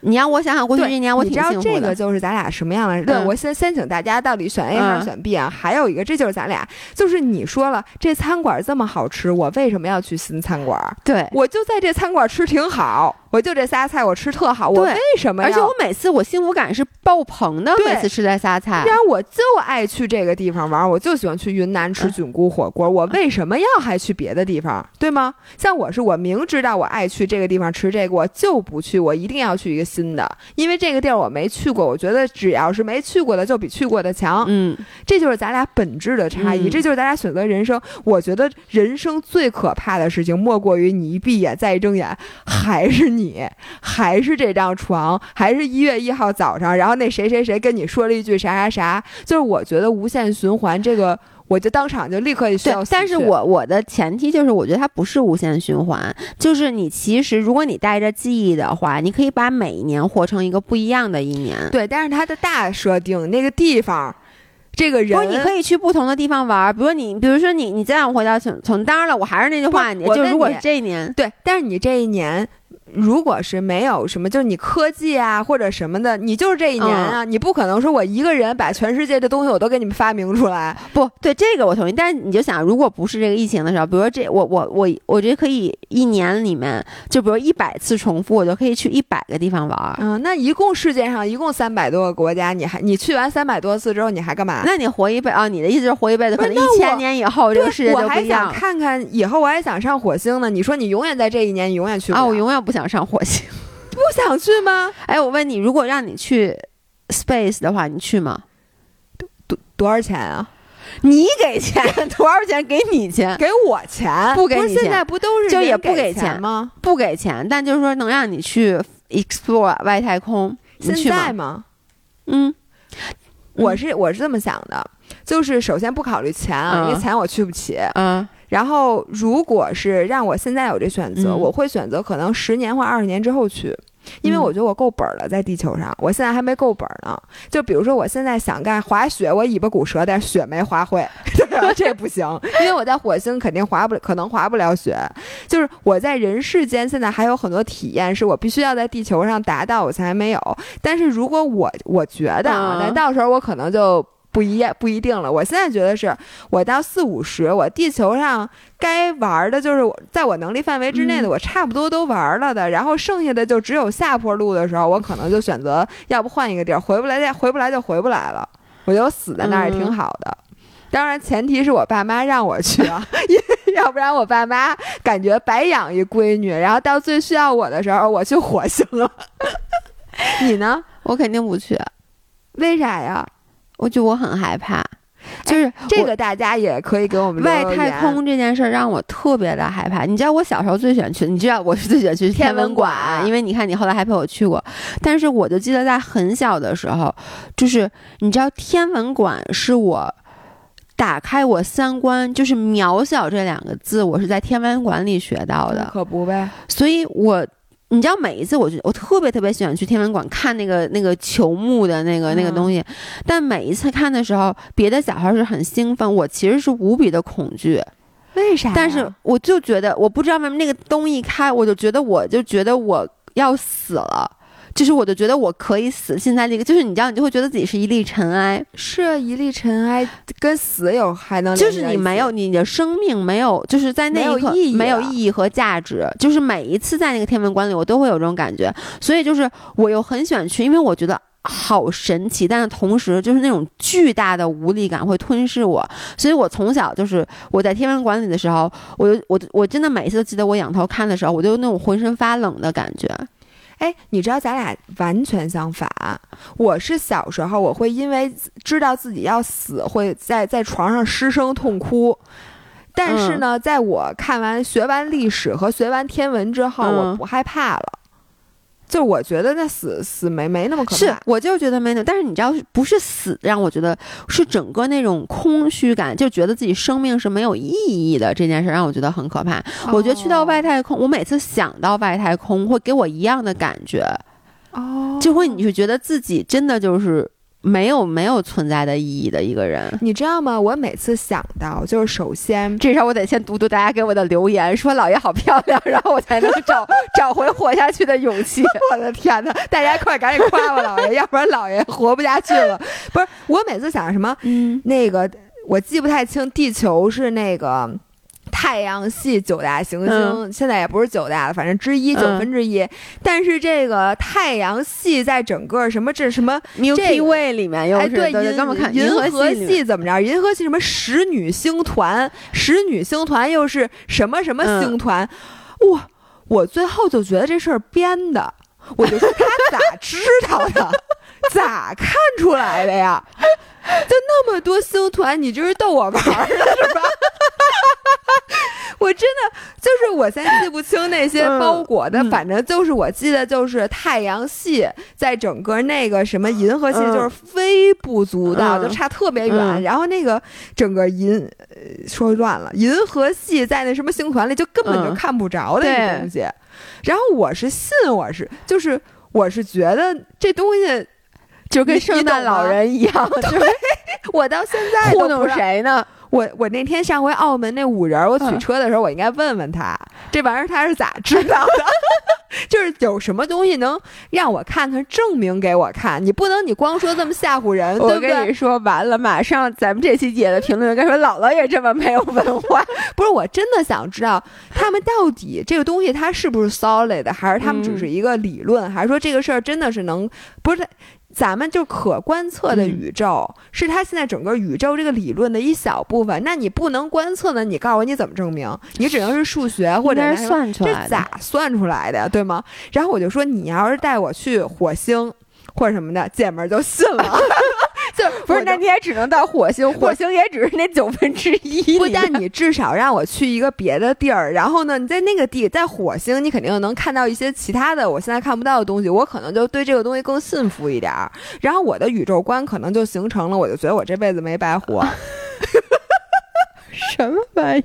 你让我想想过去一年，我挺你知道幸福的。这个就是咱俩什么样的？对，嗯我先先请大家到底选 A 还嗯是选 B 啊？还有一个，这就是咱俩，就是你说了这餐馆这么好吃，我为什么要去新餐馆？对，我就在这餐馆吃挺好，我就这仨菜我吃特好，我为什么要？而且我每次我幸福感是爆棚的，对每次吃这仨菜然。后我就爱去这个地方玩，我就喜欢去云南吃嗯菌菇火锅，我为什么要还去别的地方，对吗？像我是我明知道我爱去这个地方吃这个，我就不去，我一定要去一个新的，因为这个地儿我没去过，我觉得只要是没去过的就比去过的强，嗯，这就是咱俩本质的差异，嗯这就是咱俩选择人生。我觉得人生最可怕的事情，莫过于你一闭眼再一睁眼，还是你，还是这张床，还是一月一号早上，然后那谁谁谁跟你说了一句啥啥啥，就是我觉得无限循环这个。我就当场就立刻需要，但是我我的前提就是，我觉得它不是无限循环，就是你其实如果你带着记忆的话，你可以把每一年活成一个不一样的一年。对，但是它的大设定那个地方，这个人，不是，你可以去不同的地方玩儿，比如你，比如说你，你再让我回到从从，当然了，我还是那句话，你就如果这一年，对，但是你这一年。如果是没有什么，就是你科技啊或者什么的，你就是这一年啊，你不可能说我一个人把全世界的东西我都给你们发明出来。不对，这个我同意。但是你就想，如果不是这个疫情的时候，比如说这，我我我我觉得可以一年里面，就比如一百次重复，我就可以去一百个地方玩儿。嗯，那一共世界上一共三百多个国家，你还你去完三百多次之后，你还干嘛？那你活一辈啊？你的意思是活一辈子，可能一千年以后这个世界我还就不一样想看看以后，我还想上火星呢。你说你永远在这一年，你永远去不啊！了我永远不想上火星。不想去吗？哎，我问你，如果让你去 space 的话，你去吗？多多少钱啊？你给钱，多少钱给你钱？给我钱？不给你钱现在不都是就也不给给钱吗？不给钱，但就是说能让你去 explore 外太空，你现去在吗？吗？嗯，我是我是这么想的，就是首先不考虑钱啊，因为嗯钱我去不起。嗯然后，如果是让我现在有这选择，嗯我会选择可能十年或二十年之后去，因为嗯我觉得我够本儿了，在地球上，我现在还没够本儿呢。就比如说，我现在想干滑雪，我尾巴骨折，但是雪没滑会，这不行，因为我在火星肯定滑不了，可能滑不了雪。就是我在人世间现在还有很多体验是我必须要在地球上达到，我才没有。但是如果我我觉得啊，嗯但到时候我可能就。不一不一定了。我现在觉得是我到四五十，我地球上该玩的，就是我在我能力范围之内的，嗯我差不多都玩了的。然后剩下的就只有下坡路的时候，我可能就选择要不换一个地儿，回不来再回不来就回不来了。我觉得我死在那儿也挺好的。当然，前提是我爸妈让我去啊，要不然我爸妈感觉白养一闺女，然后到最需要我的时候，我去火星了。你呢？我肯定不去，为啥呀？我觉得我很害怕，就是我这个大家也可以给我们外太空这件事儿让我特别的害怕。你知道我小时候最喜欢去，你知道我是最喜欢去天文馆因为你看你后来还陪我去过。但是我就记得在很小的时候，就是你知道天文馆是我。打开我三观，就是渺小这两个字，我是在天文馆里学到的。可不呗。所以我，你知道，每一次我就我特别特别喜欢去天文馆看那个那个球幕的那个那个嗯东西，但每一次看的时候，别的小孩是很兴奋，我其实是无比的恐惧。为啥呀？但是我就觉得，我不知道为什么那个灯一开，我就觉得我就觉得我要死了。就是我就觉得我可以死，现在这个就是你知道，你就会觉得自己是一粒尘埃，是一粒尘埃，跟死有还能就是你没有你的生命没有，就是在那没有一刻意义没有意义和价值。就是每一次在那个天文馆里，我都会有这种感觉，所以就是我又很喜欢去，因为我觉得。好神奇，但是同时就是那种巨大的无力感会吞噬我，所以我从小就是我在天文馆里的时候，我就我我真的每一次都记得我仰头看的时候，我就那种浑身发冷的感觉。哎，你知道咱俩完全相反。我是小时候，我会因为知道自己要死，会在在床上失声痛哭。但是嗯呢，在我看完学完历史和学完天文之后，我嗯不害怕了。就我觉得那死死没没那么可是怕，，我就觉得没那，但是你知道，不是死让我觉得是整个那种空虚感，就觉得自己生命是没有意义的这件事，让我觉得很可怕。我觉得去到外太空，我每次想到外太空，会给我一样的感觉，哦，就会你就觉得自己真的就是没有没有存在的意义的一个人。你知道吗？我每次想到，就是首先，至少我得先读读大家给我的留言，说老爷好漂亮，然后我才能找 找回活下去的勇气。我的天哪！大家快赶紧夸我老爷，要不然老爷活不下去了。不是，我每次想什么，嗯，那个我记不太清，地球是那个。太阳系九大行星，嗯现在也不是九大了，反正之一九嗯分之一。但是这个太阳系在整个什么这什么 Milky Way 里面又哎，是对，银刚刚看银河河系怎么着？银河系什么十女星团？十女星团又是什么什么嗯星团？哇！我最后就觉得这事儿编的，我就说他咋知道的？咋看出来的呀？就那么多星团，你这是逗我玩儿的是吧？我真的就是我现在记不清那些嗯包裹的，嗯反正就是我记得就是太阳系在整个那个什么银河系嗯就是微不足道，嗯就差特别远。嗯然后那个整个银呃说乱了，银河系在那什么星团里就根本就嗯看不着的一个东西。然后我是信，我是就是我是觉得这东西，就跟圣诞老人一样，就是我到现在糊弄谁呢？我我那天上回澳门那五人儿，我取嗯车的时候，我应该问问他，这玩意儿他是咋知道的？就是有什么东西能让我看看，证明给我看？你不能你光说这么吓唬人，对我不对？跟你说，完了，马上咱们这期姐的评论该说姥姥也这么没有文化。不是，我真的想知道他们到底这个东西它是不是 solid 的，还是他们只嗯是一个理论，还是说这个事儿真的是能不是？咱们就可观测的嗯宇宙、是它现在整个宇宙这个理论的一小部分。那你不能观测的？你告诉我你怎么证明？你只能是数学或者是算出来的。这咋算出来的呀？对吗？然后我就说，你要是带我去火星或者什么的，姐们儿就信了。就不是，那你也只能到火星，火星也只是那九分之一。不 但你至少让我去一个别的地儿，然后呢，你在那个地，在火星，你肯定能看到一些其他的我现在看不到的东西，我可能就对这个东西更信服一点儿。然后我的宇宙观可能就形成了，我就觉得我这辈子没白活。什么玩意？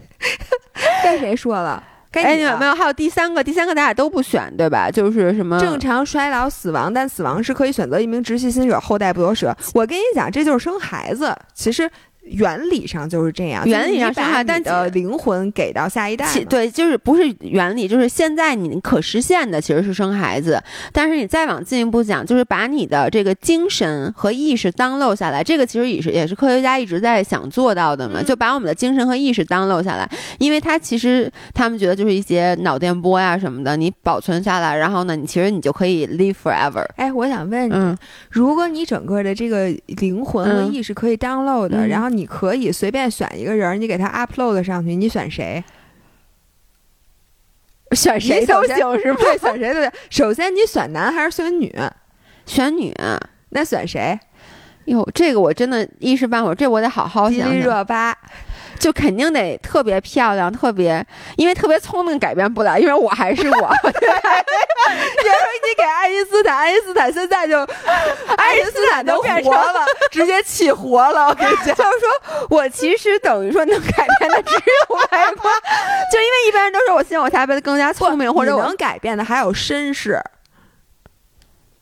该谁说了？该哎，你了你有没有？还有第三个，第三个咱俩都不选，对吧？就是什么正常衰老死亡，但死亡是可以选择一名直系亲属，后代不得舍。我跟你讲，这就是生孩子。其实原理上就是这样，原理上就是孩子但你的灵魂给到下一代对，就是不是原理，就是现在你可实现的其实是生孩子，但是你再往进一步讲，就是把你的这个精神和意识 download 下来，这个其实也是也是科学家一直在想做到的嘛，嗯。就把我们的精神和意识 download 下来，因为它其实他们觉得就是一些脑电波呀什么的，你保存下来，然后呢，你其实你就可以 live forever。哎，我想问你，嗯，如果你整个的这个灵魂和嗯。意识可以 download 的，嗯。然后你可以随便选一个人，你给他 upload 上去，你选谁？选谁都行是吧？对，选谁都行。首先，你选男还是选女？选女。那选谁？哟，这个我真的一时半会儿，这我得好好迪丽想想。热巴。就肯定得特别漂亮，特别，因为特别聪明改变不了，因为我还是我。你说你给爱因斯坦，爱因斯坦现在就，爱因斯坦都变活了，直接起活了。我跟你讲，就是说我其实等于说能改变的只有外观，就因为一般人都说我希望我下辈子更加聪明，或者我能改变的还有身世，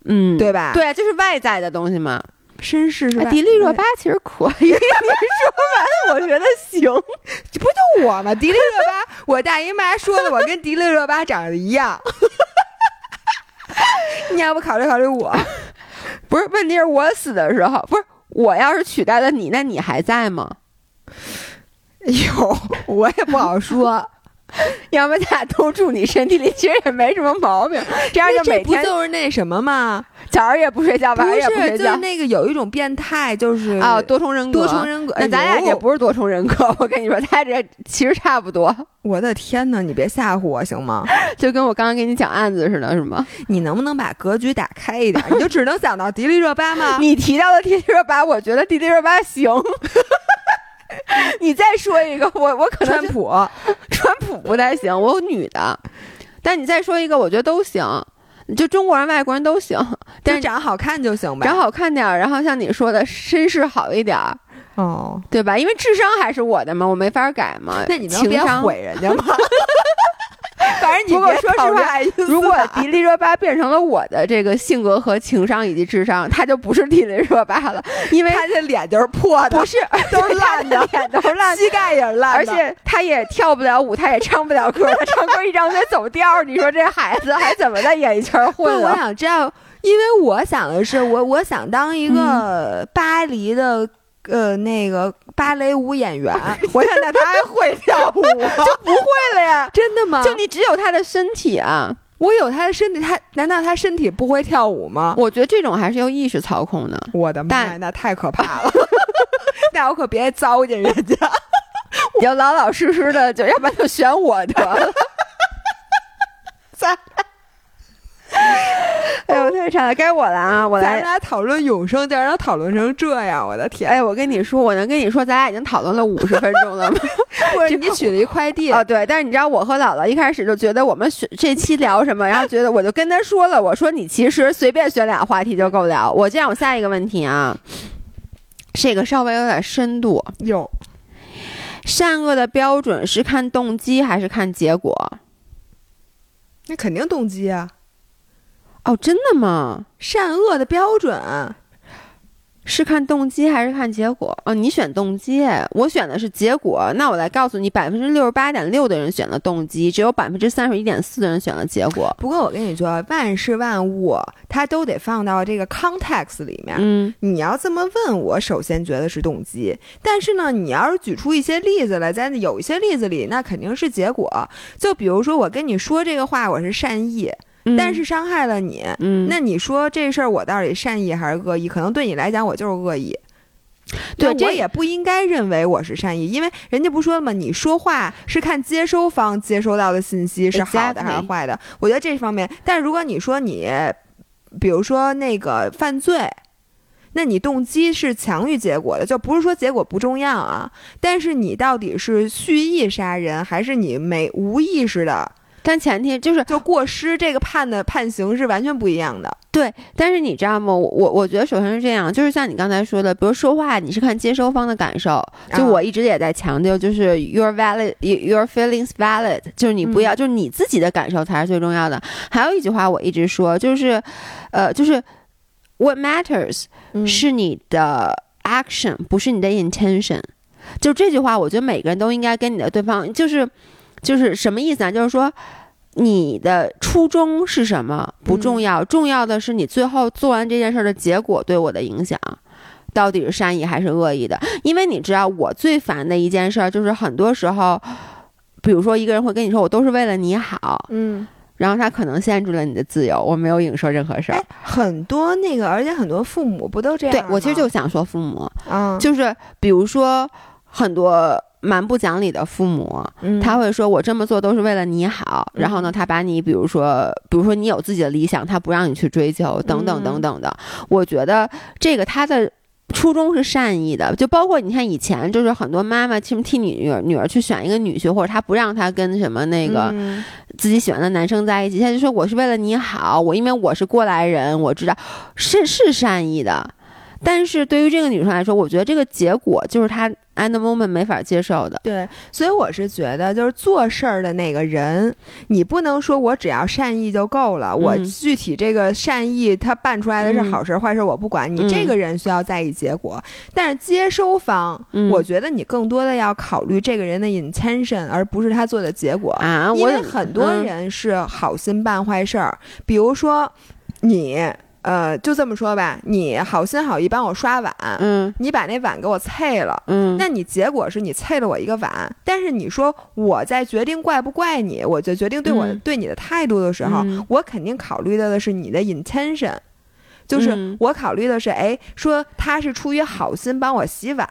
嗯，对吧？，对，就是外在的东西嘛。绅士是吧？迪丽热巴其实可以，你说完我觉得行。这不就我吗？迪丽热巴，我大姨妈说的，我跟迪丽热巴长得一样。你要不考虑考虑我？不是，问题是我死的时候，不是我要是取代了你，那你还在吗？哎呦，我也不好说。要不咱俩都住你身体里，其实也没什么毛病。这样就每天就是那什么嘛？早上也不睡觉，晚上也不，睡觉就是。那个有一种变态，就是啊，多重人格，多重人格。那咱俩也不是多重人格，我跟你说，他这其实差不多，我的天哪！你别吓唬我行吗？就跟我刚刚给你讲案子似的，是吗？你能不能把格局打开一点？你就只能想到迪丽热巴吗？你提到的迪丽热巴，我觉得迪丽热巴行。你再说一个，我我可能就川普，川普不太行，我有女的，但你再说一个，我觉得都行，就中国人、外国人都行，但是长好看就行呗。长好看点儿，然后像你说的绅士好一点儿，哦，对吧？因为智商还是我的嘛，我没法改嘛。那你能别毁人家吗？反正你别说实话如果迪丽热巴变成了我的这个性格和情商以及智商，她就不是迪丽热巴了，因为她这脸就是破的，不是都是烂的脸都是烂的。膝盖也是烂的，而且她也跳不了舞，她也唱不了歌，她唱歌一张嘴走调儿，你说这孩子还怎么在演艺圈混了？想知道，因为我想的是，我我想当一嗯个巴黎的。呃，那个芭蕾舞演员，我想那他还会跳舞，就不会了呀，真的吗？就你只有他的身体啊！我有他的身体，他难道他身体不会跳舞吗？我觉得这种还是由意识操控的。我的妈呀，那太可怕了！那我可别糟践人家。你就老老实实的，就要不然就选我得了。咱 哎呦，太惨了，该我了啊！我来咱。俩讨论永生，竟然能讨论成这样，我的天！哎，我跟你说，我能跟你说，咱俩已经讨论了五十分钟了吗？或者你取了一快递，哦，对，但是你知道，我和姥姥一开始就觉得我们选这期聊什么，然后觉得我就跟他说了，我说你其实随便选俩话题就够聊。我这样，我下一个问题啊，这个稍微有点深度。有善恶的标准是看动机还是看结果？那肯定动机啊，哦，真的吗？善恶的标准。是看动机还是看结果？哦，你选动机，我选的是结果。那我来告诉你，百分之六十八点六的人选了动机，只有百分之三十一点四的人选了结果。不过我跟你说，万事万物它都得放到这个 context 里面。嗯，你要这么问我，首先觉得是动机，但是呢，你要是举出一些例子来，在有一些例子里，那肯定是结果。就比如说，我跟你说这个话，我是善意，嗯但是伤害了你，嗯，那你说这事儿我到底善意还是恶意？可能对你来讲，我就是恶意。对我也不应该认为我是善意，因为人家不说了吗？你说话是看接收方接收到的信息是好的还是坏的。我觉得这方面，但是如果你说你，比如说那个犯罪，那你动机是强于结果的，就不是说结果不重要啊，但是你到底是蓄意杀人，还是你没无意识的但前提就是就过失？这个判的判刑是完全不一样的。对，但是你知道吗？我我我觉得首先是这样，就是像你刚才说的，比如说话，你是看接收方的感受。就啊我一直也在强调，就是 your valid your feelings valid，就是你不要，就是你自己的感受才是最重要的。还有一句话我一直说，就是，呃，就是 what matters 嗯是你的 action，不是你的 intention。就这句话，我觉得每个人都应该跟你的对方，就是就是什么意思啊？就是说。你的初衷是什么不重要，重要的是你最后做完这件事儿的结果对我的影响，到底是善意还是恶意的？因为你知道，我最烦的一件事儿就是很多时候，比如说一个人会跟你说我都是为了你好，嗯，然后他可能限制了你的自由，我没有影射任何事儿哎。，很多那个，而且很多父母不都这样？对我其实就想说父母，嗯，就是比如说很多蛮不讲理的父母，嗯他会说我这么做都是为了你好，然后呢，他把你比如说，比如说你有自己的理想，他不让你去追求，等等等等的。我觉得这个他的。初衷是善意的，就包括你看以前就是很多妈妈其实替你女儿女儿去选一个女婿，或者他不让她跟什么那个嗯自己喜欢的男生在一起，她就说我是为了你好，我因为我是过来人，我知道是是善意的，但是对于这个女生来说，我觉得这个结果就是她 at the moment 没法接受的。对，所以我是觉得，就是做事儿的那个人，你不能说我只要善意就够了。我嗯具体这个善意，他办出来的是好事儿坏事儿，我不管。你这嗯个人需要在意结果，但是接收方，嗯我觉得你更多的要考虑这个人的 intention，而不是他做的结果。啊，因为很多嗯人是好心办坏事儿，比如说你，呃，就这么说吧，你好心好意帮我刷碗，嗯。你把那碗给我碎了。嗯，那你结果是你碎了我一个碗，但是你说我在决定怪不怪你，我就决定对我、嗯。对你的态度的时候，嗯。我肯定考虑到的是你的 intention，就是嗯。我考虑的是，哎，说他是出于好心帮我洗碗，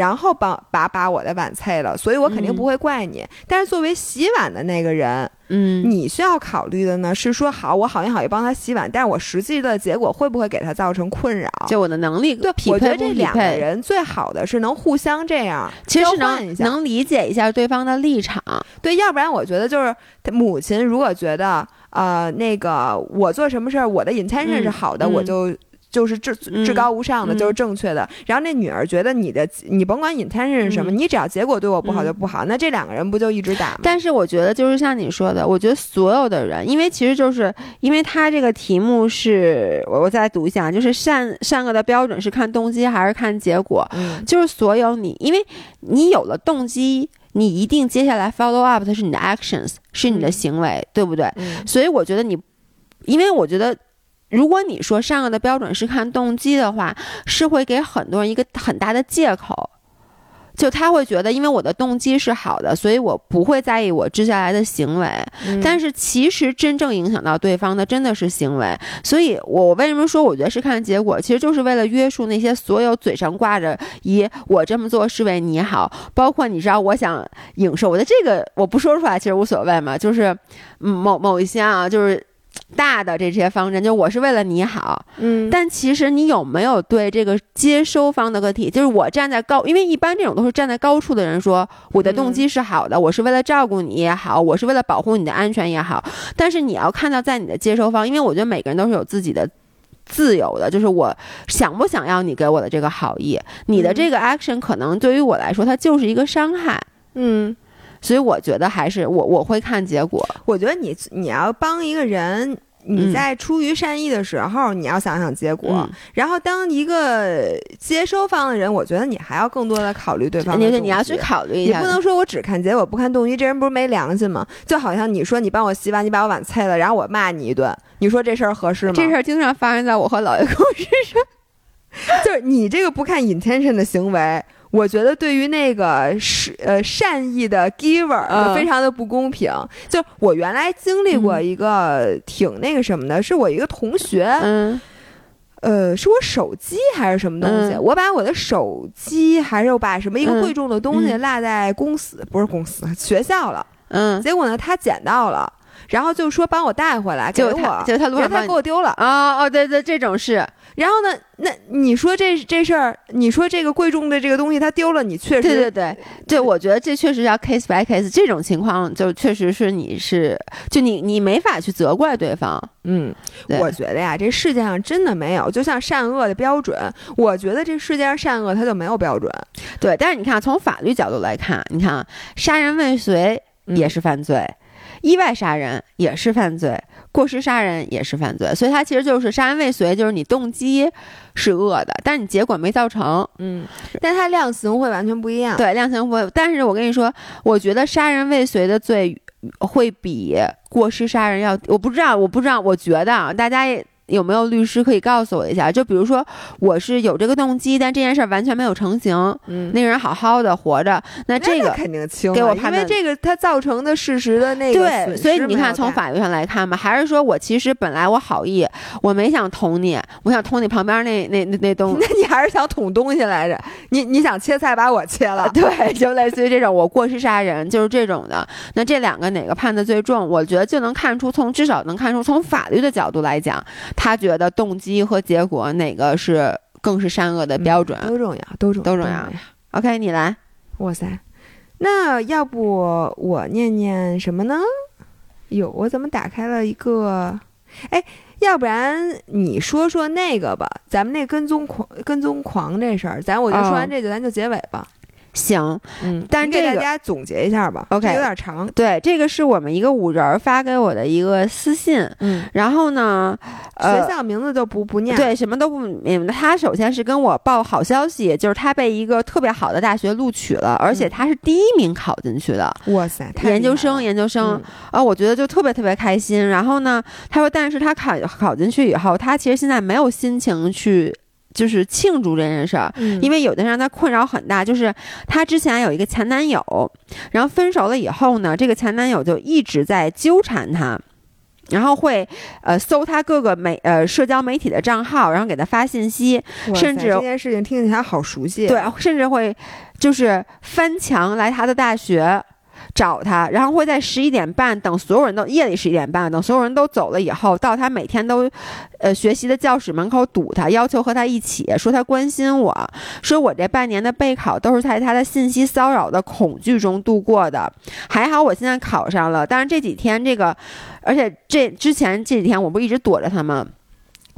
然后帮把把我的碗碎了，所以我肯定嗯不会怪你。但是作为洗碗的那个人，嗯你需要考虑的呢是说，好，我好心好意帮他洗碗，但是我实际的结果会不会给他造成困扰？就我的能力对，我觉得这两个，人最好的是能互相这样其实能能理解一下对方的立场。对，要不然我觉得就是母亲如果觉得呃那个我做什么事儿我的 intention 嗯是好的，嗯我就就是至至高无上的，嗯就是正确的。然后那女儿觉得你的你甭管 intention 是什么，嗯你只要结果对我不好嗯就不好，那这两个人不就一直打吗？但是我觉得就是像你说的，我觉得所有的人，因为其实就是因为他这个题目是我我再读一下，就是善善恶的标准是看动机还是看结果？嗯就是所有你，因为你有了动机，你一定接下来 follow up 的是你的 actions，是你的嗯行为，对不对？嗯所以我觉得你，因为我觉得。如果你说善恶的标准是看动机的话，是会给很多人一个很大的借口，就他会觉得，因为我的动机是好的，所以我不会在意我接下来的行为。嗯但是其实真正影响到对方的真的是行为，所以我为什么说我觉得是看结果，其实就是为了约束那些所有嘴上挂着以我这么做是为你好，包括你知道我想影射我的这个我不说出来其实无所谓嘛，就是嗯某某一些啊就是。大的这些方针，就我是为了你好，嗯，但其实你有没有对这个接收方的个体，就是我站在高，因为一般这种都是站在高处的人说，我的动机是好的，我是为了照顾你也好，我是为了保护你的安全也好，但是你要看到在你的接收方，因为我觉得每个人都是有自己的。自由的，就是我想不想要你给我的这个好意，你的这个 action 可能对于我来说，它就是一个伤害，嗯，所以我觉得还是我我会看结果，我觉得你你要帮一个人。嗯你在出于善意的时候，你要想想结果。嗯然后，当一个接收方的人，我觉得你还要更多的考虑对方你要去考虑一下，你不能说我只看结果不看动机，这人不是没良心吗？就好像你说你帮我洗碗，你把我碗碎了，然后我骂你一顿，你说这事儿合适吗？这事儿经常发生在我和老爷公身上。就是你这个不看 intention 的行为，我觉得对于那个是呃善意的 giver 非常的不公平。就我原来经历过一个挺那个什么的，是我一个同学，嗯呃，是我手机还是什么东西？嗯我把我的手机还是我把什么一个嗯贵重的东西嗯落在公司，不是公司 学校了。嗯，结果呢，他捡到了，然后就说帮我带回来给我，结果他上帮你给我丢了。哦哦，对对，这种是，然后呢，那你说这这事儿，你说这个贵重的这个东西它丢了，你确实对对对。对，我觉得这确实要 case by case，这种情况就确实是你是，就你你没法去责怪对方。嗯，我觉得呀，这世界上真的没有，就像善恶的标准，我觉得这世界上善恶它就没有标准，对，但是你看，从法律角度来看，你看啊杀人未遂也是犯罪，意外杀人也是犯罪，过失杀人也是犯罪，所以它其实就是杀人未遂，就是你动机是恶的，但是你结果没造成。嗯，但它量刑会完全不一样。对，量刑会。但是我跟你说，我觉得杀人未遂的罪会比过失杀人要，我不知道，我不知道，我觉得啊，大家也。有没有律师可以告诉我一下？就比如说，我是有这个动机，但这件事儿完全没有成型，嗯，那个人好好的活着，那这个肯定轻啊，给我判断因为这个他造成的事实的那个对，所以你看，从法律上来看嘛，还是说我其实本来我好意，我没想捅你，我想捅你旁边那那那那东西 那你还是想捅东西来着？你你想切菜把我切了？对，就类似于这种我过失杀人，就是这种的。那这两个哪个判的最重？我觉得就能看出，从至少能看出，从法律的角度来讲，他觉得动机和结果哪个是更是善恶的标准。都重要，都重都重要要。OK，你来，哇塞，那要不我念念什么呢？哟，我怎么打开了一个？哎，要不然你说说那个吧，咱们那跟踪狂跟踪狂这事儿，咱我就说完哦这个，咱就结尾吧。行，嗯，但给大但这个大家总结一下吧。OK 有点长。对，这个是我们一个五人儿发给我的一个私信，嗯，然后呢，呃学，校名字就不不念。，对，什么都不明白。他首先是跟我报好消息，就是他被一个特别好的大学录取了，而且嗯他是第一名考进去的，哇塞，太研究生，研究生。嗯啊，我觉得就特别特别开心。然后呢，他说，但是他考考进去以后，他其实现在没有心情去。就是庆祝这件事儿，嗯因为有的让他困扰很大。就是她之前有一个前男友，然后分手了以后呢，这个前男友就一直在纠缠她，然后会呃搜她各个媒呃社交媒体的账号，然后给她发信息，甚至这件事情听起来好熟悉。对，甚至会就是翻墙来他的大学找他，然后会在十一点半等所有人都夜里十一点半等所有人都走了以后，到他每天都呃学习的教室门口堵他，要求和他一起，说他关心我，说我这半年的备考都是在他的信息骚扰的恐惧中度过的，还好我现在考上了，但是这几天这个，而且这之前这几天我不一直躲着他吗？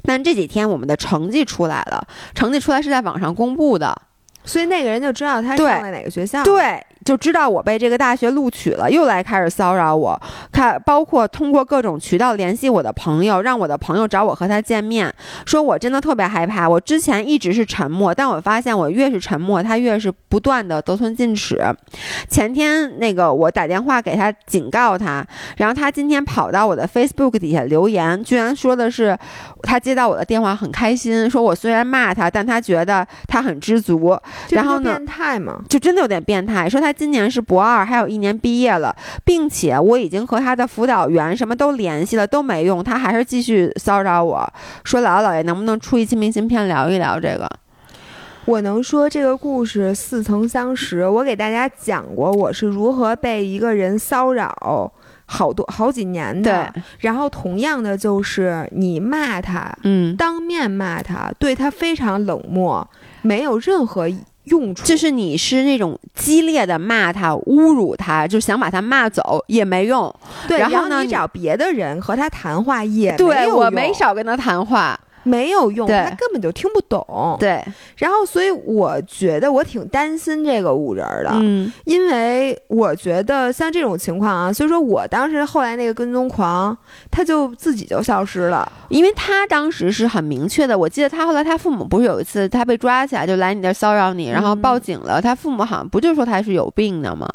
但这几天我们的成绩出来了，成绩出来是在网上公布的，所以那个人就知道他对上了哪个学校。，对，就知道我被这个大学录取了，又来开始骚扰我，看包括通过各种渠道联系我的朋友，让我的朋友找我和他见面，说我真的特别害怕。我之前一直是沉默，但我发现我越是沉默，他越是不断的得寸进尺。前天那个我打电话给他警告他，然后他今天跑到我的 Facebook 底下留言，居然说的是他接到我的电话很开心，说我虽然骂他，但他觉得他很知足。然后呢变态嘛，就真的有点变态，说他今年是博二，还有一年毕业了，并且我已经和他的辅导员什么都联系了，都没用，他还是继续骚扰我，说姥姥姥爷能不能出一期明信片聊一聊这个？我能说这个故事似曾相识。我给大家讲过我是如何被一个人骚扰好多好几年的。对，然后同样的就是你骂他，嗯，当面骂他，对他非常冷漠，没有任何用处。就是你是那种激烈的骂他、侮辱他，就想把他骂走也没用。对，然后呢你你找别的人和他谈话也没对我没少跟他谈话，没有用，他根本就听不懂。对，然后所以我觉得我挺担心这个五人儿的，嗯因为我觉得像这种情况啊，所以说我当时后来那个跟踪狂，他就自己就消失了。因为他当时是很明确的，我记得他后来他父母不是有一次他被抓起来就来你这儿骚扰你，然后嗯报警了，他父母好像不就说他是有病的吗？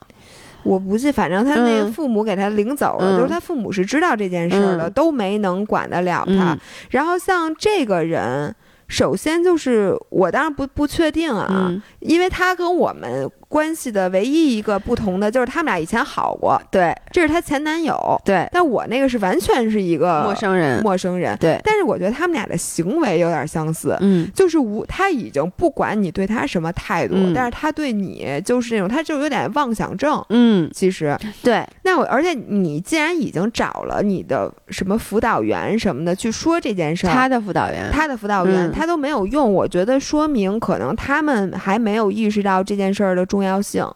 我不记，反正他那个嗯。父母给他领走了，嗯就是他父母是知道这件事儿的，嗯。都没能管得了他。嗯。然后像这个人，首先就是我当然不不确定啊，嗯，因为他跟我们关系的唯一一个不同的就是他们俩以前好过，对这是她前男友，对，但我那个是完全是一个陌生人，陌生人。对，但是我觉得他们俩的行为有点相似，嗯。就是无他已经不管你对他什么态度，嗯。但是他对你就是那种，他就有点妄想症。嗯，其实，对，那我而且你既然已经找了你的什么辅导员什么的去说这件事儿，他的辅导员，他的辅导员、嗯。他都没有用，我觉得说明可能他们还没有意识到这件事儿的重重要性。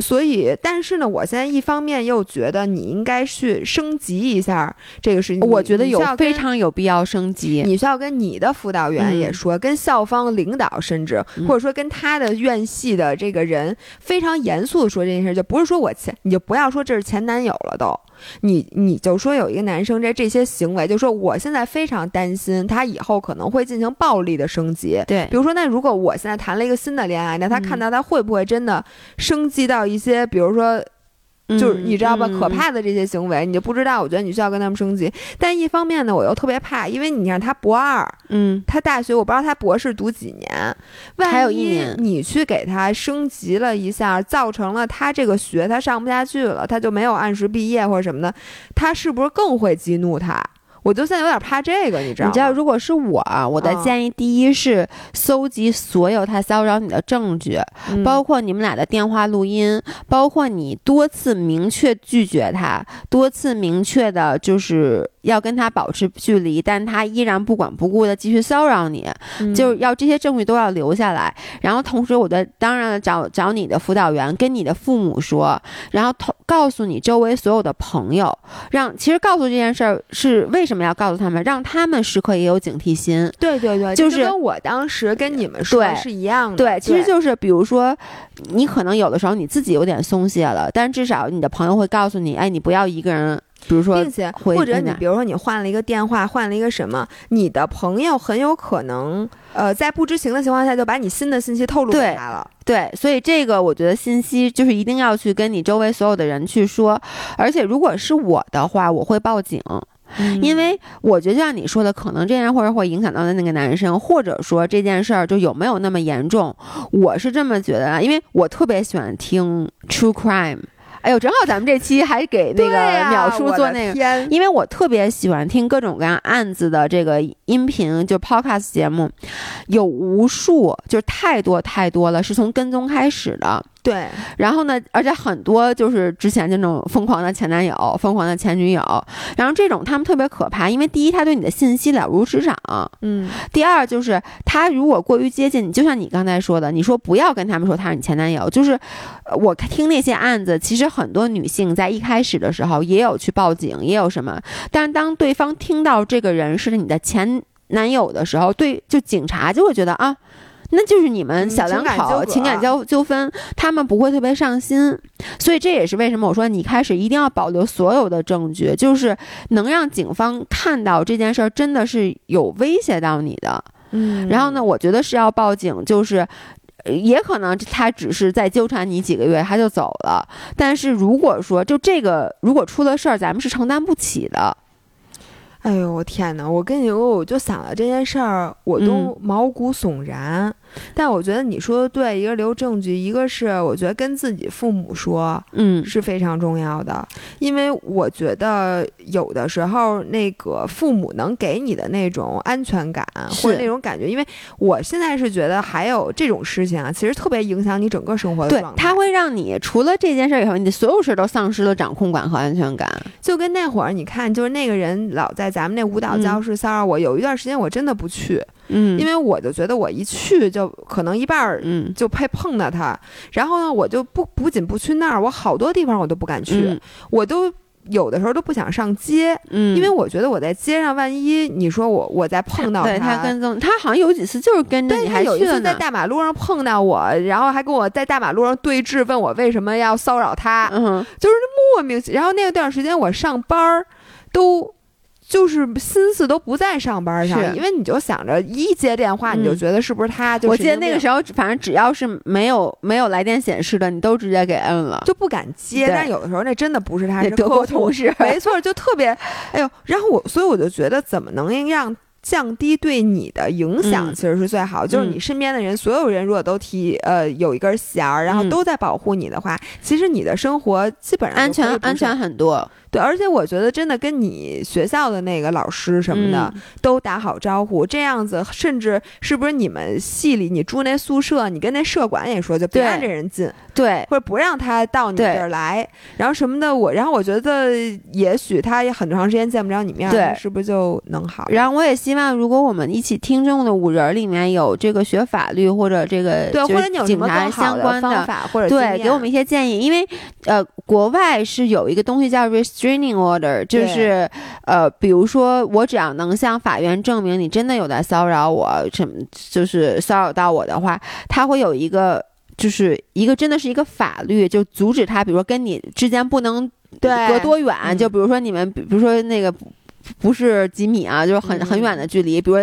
所以，但是呢，我现在一方面又觉得你应该去升级一下这个事情。我觉得有非常有必要升级。你需要跟你的辅导员也嗯说，跟校方领导，甚至、嗯或者说跟他的院系的这个人非常严肃的说这件事，就不是说我前，你就不要说这是前男友了都，你你就说有一个男生这这些行为，就说我现在非常担心他以后可能会进行暴力的升级。对比如说，那如果我现在谈了一个新的恋爱，那他嗯看到他会不会真的升级到一些，比如说就是你知道吧，嗯可。怕的这些行为，你就不知道。我觉得你需要跟他们升级，但一方面呢，我又特别怕，因为你让他博二，嗯，他大学我不知道他博士读几年，万一你去给他升级了一下，造成了他这个学他上不下去了，他就没有按时毕业或者什么的，他是不是更会激怒他？我就现在有点怕这个，你知道吗？你知道，如果是我啊，我的嗯建议第一是搜集所有他骚扰你的证据，嗯包括你们俩的电话录音，包括你多次明确拒绝他，多次明确的就是要跟他保持距离，但他依然不管不顾的继续骚扰你，嗯就是要这些证据都要留下来。然后同时，我的当然了找找你的辅导员，跟你的父母说，然后同告诉你周围所有的朋友，让其实告诉这件事儿是为什么要告诉他们，让他们时刻也有警惕心。对对对，就就是跟我当时跟你们说对是一样的。对，其实就是比如说，你可能有的时候你自己有点松懈了，但至少你的朋友会告诉你，哎，你不要一个人，比如说并且或者你比如说你换了一个电话，换了一个什么，你的朋友很有可能呃在不知情的情况下就把你新的信息透露给对他了。对，所以这个我觉得信息就是一定要去跟你周围所有的人去说，而且如果是我的话，我会报警。因为我觉得就像你说的，可能这件事或者会影响到的那个男生，或者说这件事儿就有没有那么严重，我是这么觉得啊，因为我特别喜欢听 true crime。哎呦，正好咱们这期还给那个淼叔做那个，天因为我特别喜欢听各种各样案子的这个音频，就 podcast 节目，有无数，就是太多太多了，是从跟踪开始的。对，然后呢，而且很多就是之前就那种疯狂的前男友、疯狂的前女友，然后这种他们特别可怕，因为第一，他对你的信息了如指掌；嗯，第二，就是他如果过于接近你，就像你刚才说的，你说不要跟他们说他是你前男友，就是呃我听那些案子，其实很多女性在一开始的时候也有去报警，也有什么，但是当对方听到这个人是你的前男友的时候，对，就警察就会觉得啊。那就是你们小两口情感交纠纷，他们不会特别上心，所以这也是为什么我说你开始一定要保留所有的证据，就是能让警方看到这件事儿真的是有威胁到你的。嗯，然后呢，我觉得是要报警，就是也可能他只是在纠缠你几个月他就走了，但是如果说就这个如果出了事儿，咱们是承担不起的。哎呦我天哪！我跟你说，我就想了这件事儿，我都毛骨悚然。但我觉得你说的对，一个留证据，一个是我觉得跟自己父母说，嗯，是非常重要的。因为我觉得有的时候那个父母能给你的那种安全感或者那种感觉，因为我现在是觉得还有这种事情啊，其实特别影响你整个生活的状态。它会让你除了这件事以后，你的所有事都丧失了掌控感和安全感。就跟那会儿你看，就是那个人老在咱们那舞蹈教室骚扰我，有一段时间我真的不去。嗯，因为我就觉得我一去就可能一半儿，嗯，就配碰到他，然后呢，我就不不仅不去那儿，我好多地方我都不敢去，我都有的时候都不想上街，嗯，因为我觉得我在街上，万一你说我我再碰到他，他跟踪，他好像有几次就是跟着你，还有一次在大马路上碰到我，然后还跟我在大马路上对峙，问我为什么要骚扰他，嗯，就是莫名其妙。然后那段时间我上班儿都。就是心思都不在上班上，因为你就想着一接电话，你就觉得是不是他？我记得那个时候，反正只要是没有没有来电显示的，你都直接给摁了，就不敢接。但有的时候那真的不是他，是德国同事，没错，就特别哎呦。然后我，所以我就觉得，怎么能让降低对你的影响，其实是最好。就是你身边的人，所有人如果都提呃有一根弦儿，然后都在保护你的话，其实你的生活基本上安全安全很多。对，而且我觉得真的跟你学校的那个老师什么的都打好招呼，这样子，甚至是不是你们系里你住那宿舍，你跟那社管也说，就别让这人进，对，或者不让他到你这儿来，然后什么的。我，然后我觉得也许他也很长时间见不着你面，对，是不是就能好？然后我也希望，如果我们一起听众的五人里面有这个学法律或者这个对，或者你有什么相关的方法或者对，给我们一些建议，因为呃，国外是有一个东西叫 restraining order。就是，呃，比如说，我只要能向法院证明你真的有在骚扰我，什么就是骚扰到我的话，他会有一个，就是一个真的是一个法律，就阻止他，比如说跟你之间不能隔多远，就比如说你们，比如说那个。不是几米啊，就是很很远的距离，比如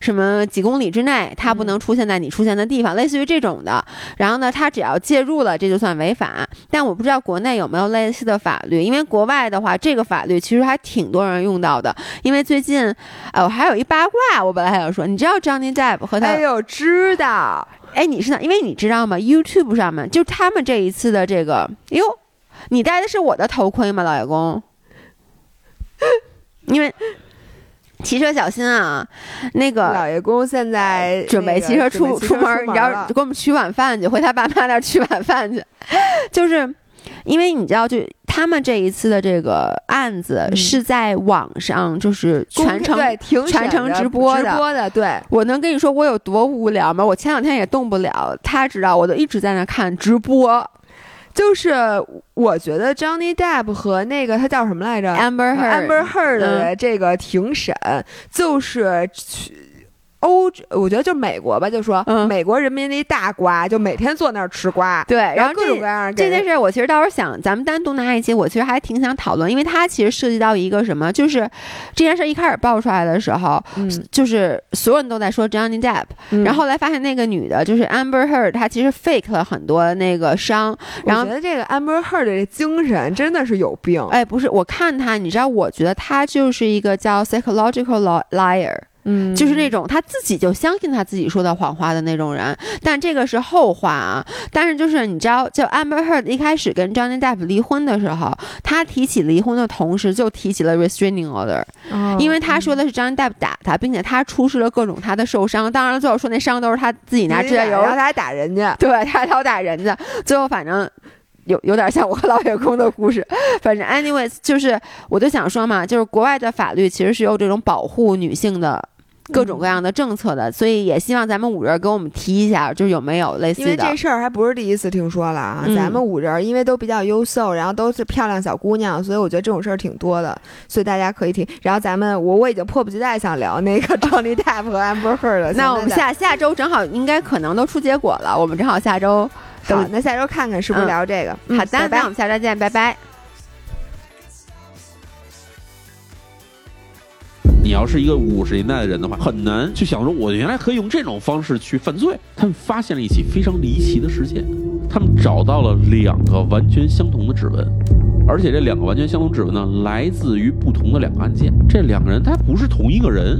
什么几公里之内，它不能出现在你出现的地方，类似于这种的。然后呢，他只要介入了，这就算违法。但我不知道国内有没有类似的法律，因为国外的话，这个法律其实还挺多人用到的。因为最近，呃，我还有一八卦，我本来还想说，你知道 Johnny Depp 和他？哎呦，知道。哎，你是哪？因为你知道吗？YouTube 上面就他们这一次的这个，哟，你戴的是我的头盔吗，老爷公？因为骑车小心啊！那个老爷公现在准备骑车出 出门，你要给我们取晚饭去，回他爸妈那儿取晚饭去。就是因为你知道，就他们这一次的这个案子是在网上，就是全程全程直播的。直播的，对我能跟你说我有多无聊吗？我前两天也动不了，他知道，我都一直在那看直播。就是我觉得 Johnny Depp 和那个他叫什么来着，Amber Heard，Amber Heard 的这个庭审就是。欧，我觉得就美国吧，就说美国人民的一大瓜，就每天坐那儿吃瓜。对，然后各种各样这件事，我其实到时候想，咱们单独拿一期，我其实还挺想讨论，因为它其实涉及到一个什么，就是这件事一开始爆出来的时候，就是所有人都在说 Johnny Depp，然后后来发现那个女的，就是 Amber Heard，她其实 fake 了很多那个伤。我觉得这个 Amber Heard 的精神真的是有病。哎，不是，我看她，你知道，我觉得她就是一个叫 psychological liar。嗯，就是那种他自己就相信他自己说的谎话的那种人，但这个是后话啊。但是就是你知道，就 Amber Heard 一开始跟 Johnny Depp 离婚的时候，他提起离婚的同时就提起了 restraining order，因为他说的是 Johnny Depp 打他，并且他出示了各种他的受伤。当然最后说那伤都是他自己拿指甲油，然后他还打人家，对，他还打人家。最后反正。有有点像我和老员工的故事，反正 anyways 就是，我就想说嘛，就是国外的法律其实是有这种保护女性的各种各样的政策的，所以也希望咱们五人给我们提一下，就是有没有类似的。因为这事儿还不是第一次听说了啊，嗯咱们五人因为都比较优秀，然后都是漂亮小姑娘，所以我觉得这种事儿挺多的，所以大家可以听。然后咱们我我已经迫不及待想聊那个 Johnny Depp 和 Amber Heard 了。那我们下下周正好应该可能都出结果了，我们正好下周好，那下周看看是不是嗯聊这个。嗯好的，拜拜那我们下周见，拜拜。你要是一个五十年代的人的话，很难去想说，我原来可以用这种方式去犯罪。他们发现了一起非常离奇的事件，他们找到了两个完全相同的指纹，而且这两个完全相同指纹呢，来自于不同的两个案件。这两个人他不是同一个人。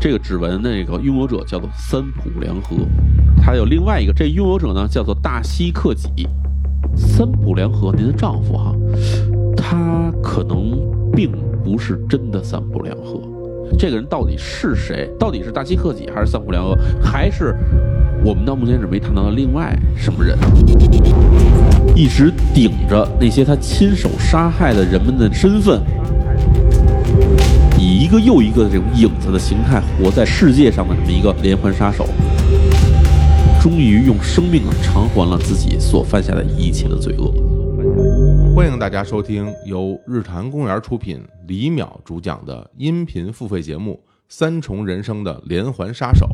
这个指纹的这个拥有者叫做三浦良和，他有另外一个，这拥有者呢叫做大西克己。三浦良和，您的丈夫哈，他可能并不是真的三浦良和。这个人到底是谁？到底是大西克己，还是三浦良和，还是我们到目前为止没谈到的另外什么人？一直顶着那些他亲手杀害的人们的身份，以一个又一个的这种影子的形态活在世界上的这么一个连环杀手，终于用生命偿还了自己所犯下的一切的罪恶。欢迎大家收听由日坛公园出品、李淼主讲的音频付费节目《三重人生的连环杀手》。